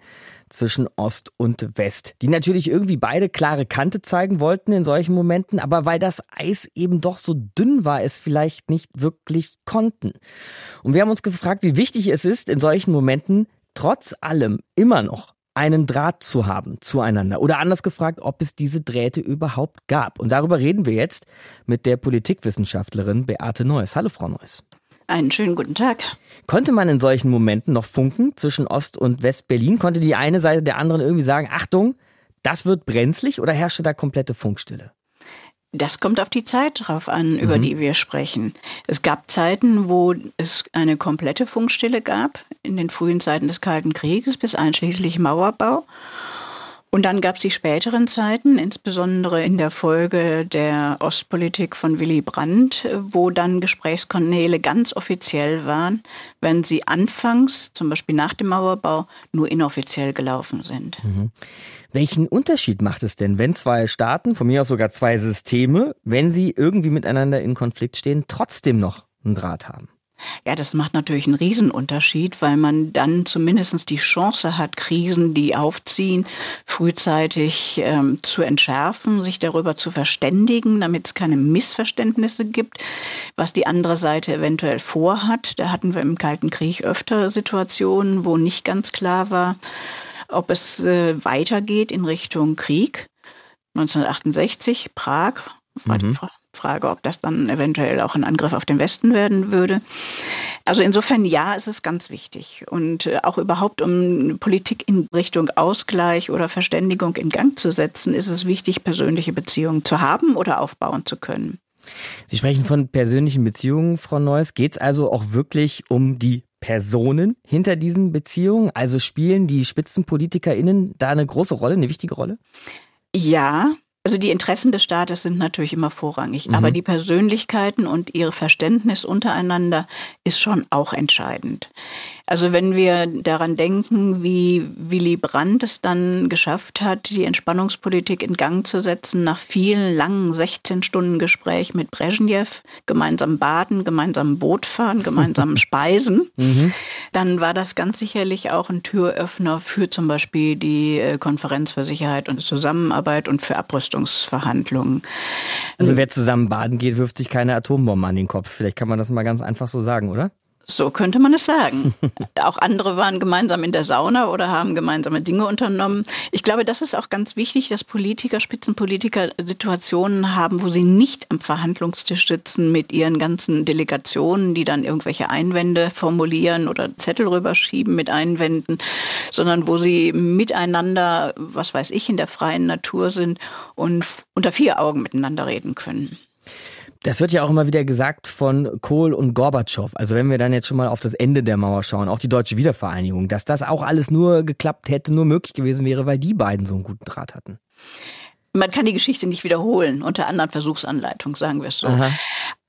zwischen Ost und West, die natürlich irgendwie beide klare Kante zeigen wollten in solchen Momenten, aber weil das Eis eben doch so dünn war, es vielleicht nicht wirklich konnten. Und wir haben uns gefragt, wie wichtig es ist, in solchen Momenten trotz allem immer noch einen Draht zu haben zueinander. Oder anders gefragt, ob es diese Drähte überhaupt gab. Und darüber reden wir jetzt mit der Politikwissenschaftlerin Beate Neuss. Hallo, Frau Neuss. Einen schönen guten Tag. Konnte man in solchen Momenten noch funken zwischen Ost- und West-Berlin? Konnte die eine Seite der anderen irgendwie sagen, Achtung, das wird brenzlig oder herrschte da komplette Funkstille? Das kommt auf die Zeit drauf an, über mhm. die wir sprechen. Es gab Zeiten, wo es eine komplette Funkstille gab, in den frühen Zeiten des Kalten Krieges bis einschließlich Mauerbau. Und dann gab es die späteren Zeiten, insbesondere in der Folge der Ostpolitik von Willy Brandt, wo dann Gesprächskanäle ganz offiziell waren, wenn sie anfangs, zum Beispiel nach dem Mauerbau, nur inoffiziell gelaufen sind. Mhm. Welchen Unterschied macht es denn, wenn zwei Staaten, von mir aus sogar zwei Systeme, wenn sie irgendwie miteinander in Konflikt stehen, trotzdem noch einen Draht haben? Ja, das macht natürlich einen Riesenunterschied, weil man dann zumindest die Chance hat, Krisen, die aufziehen, frühzeitig ähm, zu entschärfen, sich darüber zu verständigen, damit es keine Missverständnisse gibt, was die andere Seite eventuell vorhat. Da hatten wir im Kalten Krieg öfter Situationen, wo nicht ganz klar war, ob es äh, weitergeht in Richtung Krieg. 1968, Prag, mhm. Frage ob das dann eventuell auch ein Angriff auf den Westen werden würde. Also insofern ja, es ist ganz wichtig. Und äh, auch überhaupt, um Politik in Richtung Ausgleich oder Verständigung in Gang zu setzen, ist es wichtig, persönliche Beziehungen zu haben oder aufbauen zu können. Sie sprechen von persönlichen Beziehungen, Frau Neuss. Geht es also auch wirklich um die Personen hinter diesen Beziehungen? Also spielen die SpitzenpolitikerInnen da eine große Rolle, eine wichtige Rolle? Ja, also die Interessen des Staates sind natürlich immer vorrangig, mhm. aber die Persönlichkeiten und ihr Verständnis untereinander ist schon auch entscheidend. Also wenn wir daran denken, wie Willy Brandt es dann geschafft hat, die Entspannungspolitik in Gang zu setzen, nach vielen langen 16 Stunden Gespräch mit Brezhnev, gemeinsam baden, gemeinsam Boot fahren, gemeinsam speisen, mhm. dann war das ganz sicherlich auch ein Türöffner für zum Beispiel die äh, Konferenz für Sicherheit und Zusammenarbeit und für Abrüstungsverhandlungen. Also wer zusammen baden geht, wirft sich keine Atombombe an den Kopf. Vielleicht kann man das mal ganz einfach so sagen, oder? So könnte man es sagen. auch andere waren gemeinsam in der Sauna oder haben gemeinsame Dinge unternommen. Ich glaube, das ist auch ganz wichtig, dass Politiker, Spitzenpolitiker Situationen haben, wo sie nicht am Verhandlungstisch sitzen mit ihren ganzen Delegationen, die dann irgendwelche Einwände formulieren oder Zettel rüberschieben mit Einwänden, sondern wo sie miteinander, was weiß ich, in der freien Natur sind und unter vier Augen miteinander reden können. Das wird ja auch immer wieder gesagt von Kohl und Gorbatschow. Also wenn wir dann jetzt schon mal auf das Ende der Mauer schauen, auch die deutsche Wiedervereinigung, dass das auch alles nur geklappt hätte, nur möglich gewesen wäre, weil die beiden so einen guten Draht hatten. Man kann die Geschichte nicht wiederholen, unter anderen Versuchsanleitungen, sagen wir es so. Aha.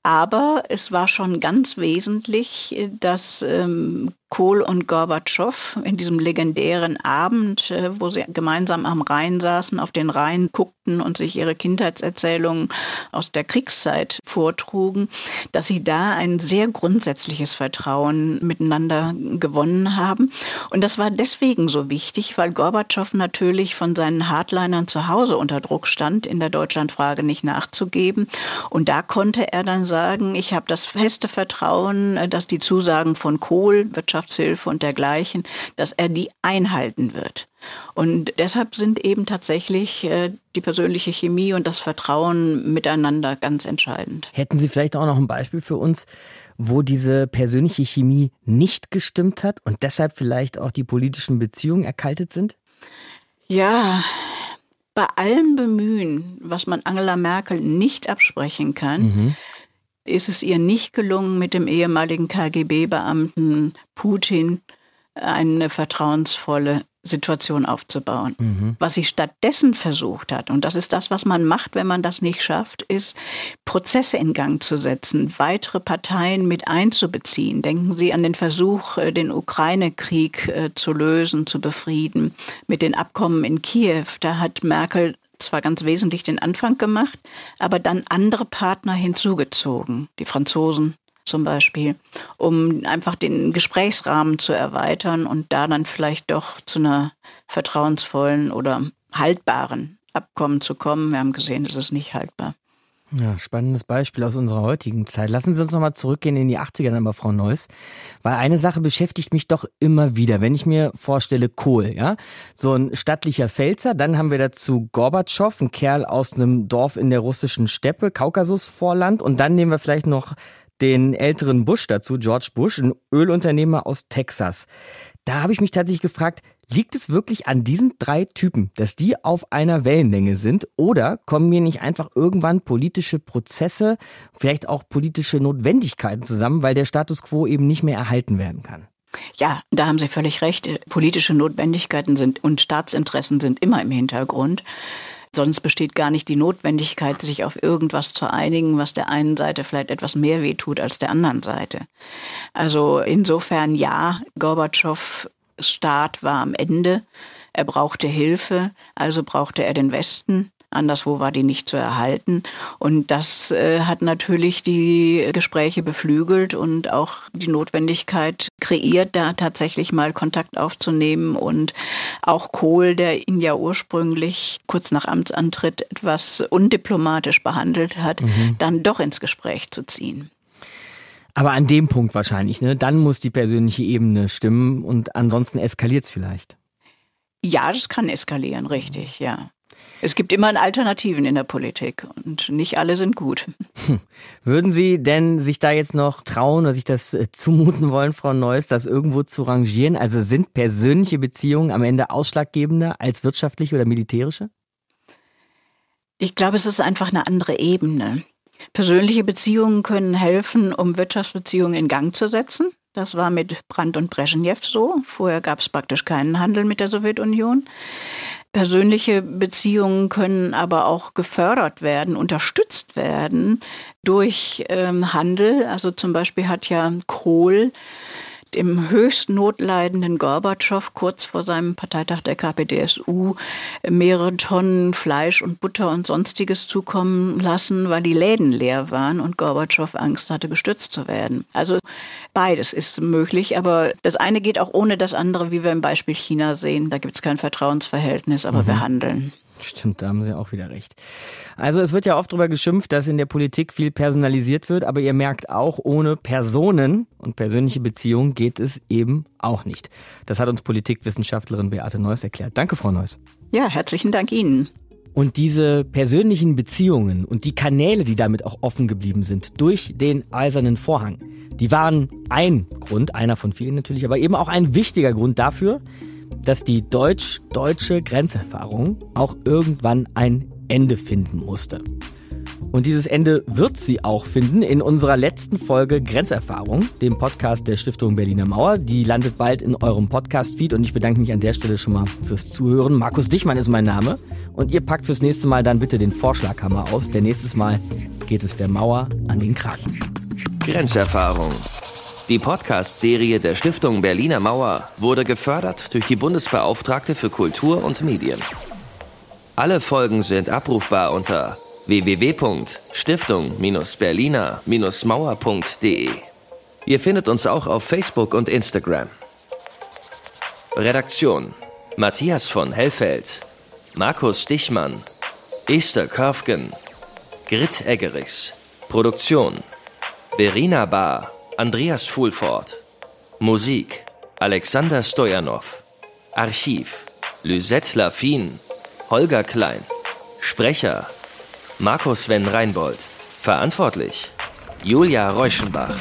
Aber es war schon ganz wesentlich, dass ähm, Kohl und Gorbatschow in diesem legendären Abend, äh, wo sie gemeinsam am Rhein saßen, auf den Rhein guckten und sich ihre Kindheitserzählungen aus der Kriegszeit vortrugen, dass sie da ein sehr grundsätzliches Vertrauen miteinander gewonnen haben. Und das war deswegen so wichtig, weil Gorbatschow natürlich von seinen Hardlinern zu Hause unter Druck stand, in der Deutschlandfrage nicht nachzugeben. Und da konnte er dann sagen, ich habe das feste Vertrauen, dass die Zusagen von Kohl, Wirtschaft Wirtschaftshilfe und dergleichen, dass er die einhalten wird. Und deshalb sind eben tatsächlich äh, die persönliche Chemie und das Vertrauen miteinander ganz entscheidend. Hätten Sie vielleicht auch noch ein Beispiel für uns, wo diese persönliche Chemie nicht gestimmt hat und deshalb vielleicht auch die politischen Beziehungen erkaltet sind? Ja, bei allem Bemühen, was man Angela Merkel nicht absprechen kann, mhm. Ist es ihr nicht gelungen, mit dem ehemaligen KGB-Beamten Putin eine vertrauensvolle Situation aufzubauen. Mhm. Was sie stattdessen versucht hat, und das ist das, was man macht, wenn man das nicht schafft, ist, Prozesse in Gang zu setzen, weitere Parteien mit einzubeziehen. Denken Sie an den Versuch, äh, den Ukraine-Krieg äh, zu lösen, zu befrieden, mit den Abkommen in Kiew. Da hat Merkel zwar ganz wesentlich den Anfang gemacht, aber dann andere Partner hinzugezogen, die Franzosen, zum Beispiel, um einfach den Gesprächsrahmen zu erweitern und da dann vielleicht doch zu einer vertrauensvollen oder haltbaren Abkommen zu kommen. Wir haben gesehen, es ist nicht haltbar. Ja, spannendes Beispiel aus unserer heutigen Zeit. Lassen Sie uns nochmal zurückgehen in die 80er, dann Frau Neuss. Weil eine Sache beschäftigt mich doch immer wieder, wenn ich mir vorstelle, Kohl, ja. So ein stattlicher Pfälzer, dann haben wir dazu Gorbatschow, ein Kerl aus einem Dorf in der russischen Steppe, Kaukasusvorland, und dann nehmen wir vielleicht noch den älteren Bush dazu, George Bush, ein Ölunternehmer aus Texas. Da habe ich mich tatsächlich gefragt, liegt es wirklich an diesen drei Typen, dass die auf einer Wellenlänge sind? Oder kommen mir nicht einfach irgendwann politische Prozesse, vielleicht auch politische Notwendigkeiten zusammen, weil der Status quo eben nicht mehr erhalten werden kann? Ja, da haben Sie völlig recht. Politische Notwendigkeiten sind und Staatsinteressen sind immer im Hintergrund. Sonst besteht gar nicht die Notwendigkeit, sich auf irgendwas zu einigen, was der einen Seite vielleicht etwas mehr wehtut als der anderen Seite. Also insofern ja, Gorbatschow Staat war am Ende. Er brauchte Hilfe, also brauchte er den Westen. Anderswo war die nicht zu erhalten. Und das äh, hat natürlich die Gespräche beflügelt und auch die Notwendigkeit kreiert, da tatsächlich mal Kontakt aufzunehmen und auch Kohl, der ihn ja ursprünglich kurz nach Amtsantritt etwas undiplomatisch behandelt hat, mhm. dann doch ins Gespräch zu ziehen. Aber an dem Punkt wahrscheinlich, ne? Dann muss die persönliche Ebene stimmen und ansonsten eskaliert es vielleicht. Ja, das kann eskalieren, richtig, ja. Es gibt immer Alternativen in der Politik und nicht alle sind gut. Hm. Würden Sie denn sich da jetzt noch trauen oder sich das äh, zumuten wollen, Frau Neuss, das irgendwo zu rangieren? Also sind persönliche Beziehungen am Ende ausschlaggebender als wirtschaftliche oder militärische? Ich glaube, es ist einfach eine andere Ebene. Persönliche Beziehungen können helfen, um Wirtschaftsbeziehungen in Gang zu setzen. Das war mit Brandt und Brezhnev so. Vorher gab es praktisch keinen Handel mit der Sowjetunion. Persönliche Beziehungen können aber auch gefördert werden, unterstützt werden durch ähm, Handel. Also zum Beispiel hat ja Kohl dem höchst notleidenden Gorbatschow kurz vor seinem Parteitag der KPDSU mehrere Tonnen Fleisch und Butter und sonstiges zukommen lassen, weil die Läden leer waren und Gorbatschow Angst hatte, gestützt zu werden. Also beides ist möglich, aber das eine geht auch ohne das andere, wie wir im Beispiel China sehen. Da gibt es kein Vertrauensverhältnis, aber mhm. wir handeln. Stimmt, da haben Sie auch wieder recht. Also es wird ja oft darüber geschimpft, dass in der Politik viel personalisiert wird, aber ihr merkt auch, ohne Personen und persönliche Beziehungen geht es eben auch nicht. Das hat uns Politikwissenschaftlerin Beate Neuss erklärt. Danke, Frau Neuss. Ja, herzlichen Dank Ihnen. Und diese persönlichen Beziehungen und die Kanäle, die damit auch offen geblieben sind, durch den eisernen Vorhang, die waren ein Grund, einer von vielen natürlich, aber eben auch ein wichtiger Grund dafür, dass die deutsch-deutsche Grenzerfahrung auch irgendwann ein Ende finden musste. Und dieses Ende wird sie auch finden in unserer letzten Folge Grenzerfahrung, dem Podcast der Stiftung Berliner Mauer. Die landet bald in eurem Podcast-Feed und ich bedanke mich an der Stelle schon mal fürs Zuhören. Markus Dichmann ist mein Name und ihr packt fürs nächste Mal dann bitte den Vorschlaghammer aus, denn nächstes Mal geht es der Mauer an den Kragen. Grenzerfahrung. Die Podcast-Serie der Stiftung Berliner Mauer wurde gefördert durch die Bundesbeauftragte für Kultur und Medien. Alle Folgen sind abrufbar unter www.stiftung-berliner-mauer.de. Ihr findet uns auch auf Facebook und Instagram. Redaktion Matthias von Hellfeld, Markus Stichmann, Esther Körfgen, Grit Eggerichs, Produktion Verena Bar Andreas Fulford. Musik Alexander Stojanov. Archiv Lysette Lafine, Holger Klein. Sprecher Markus Sven Reinbold. Verantwortlich Julia Reuschenbach.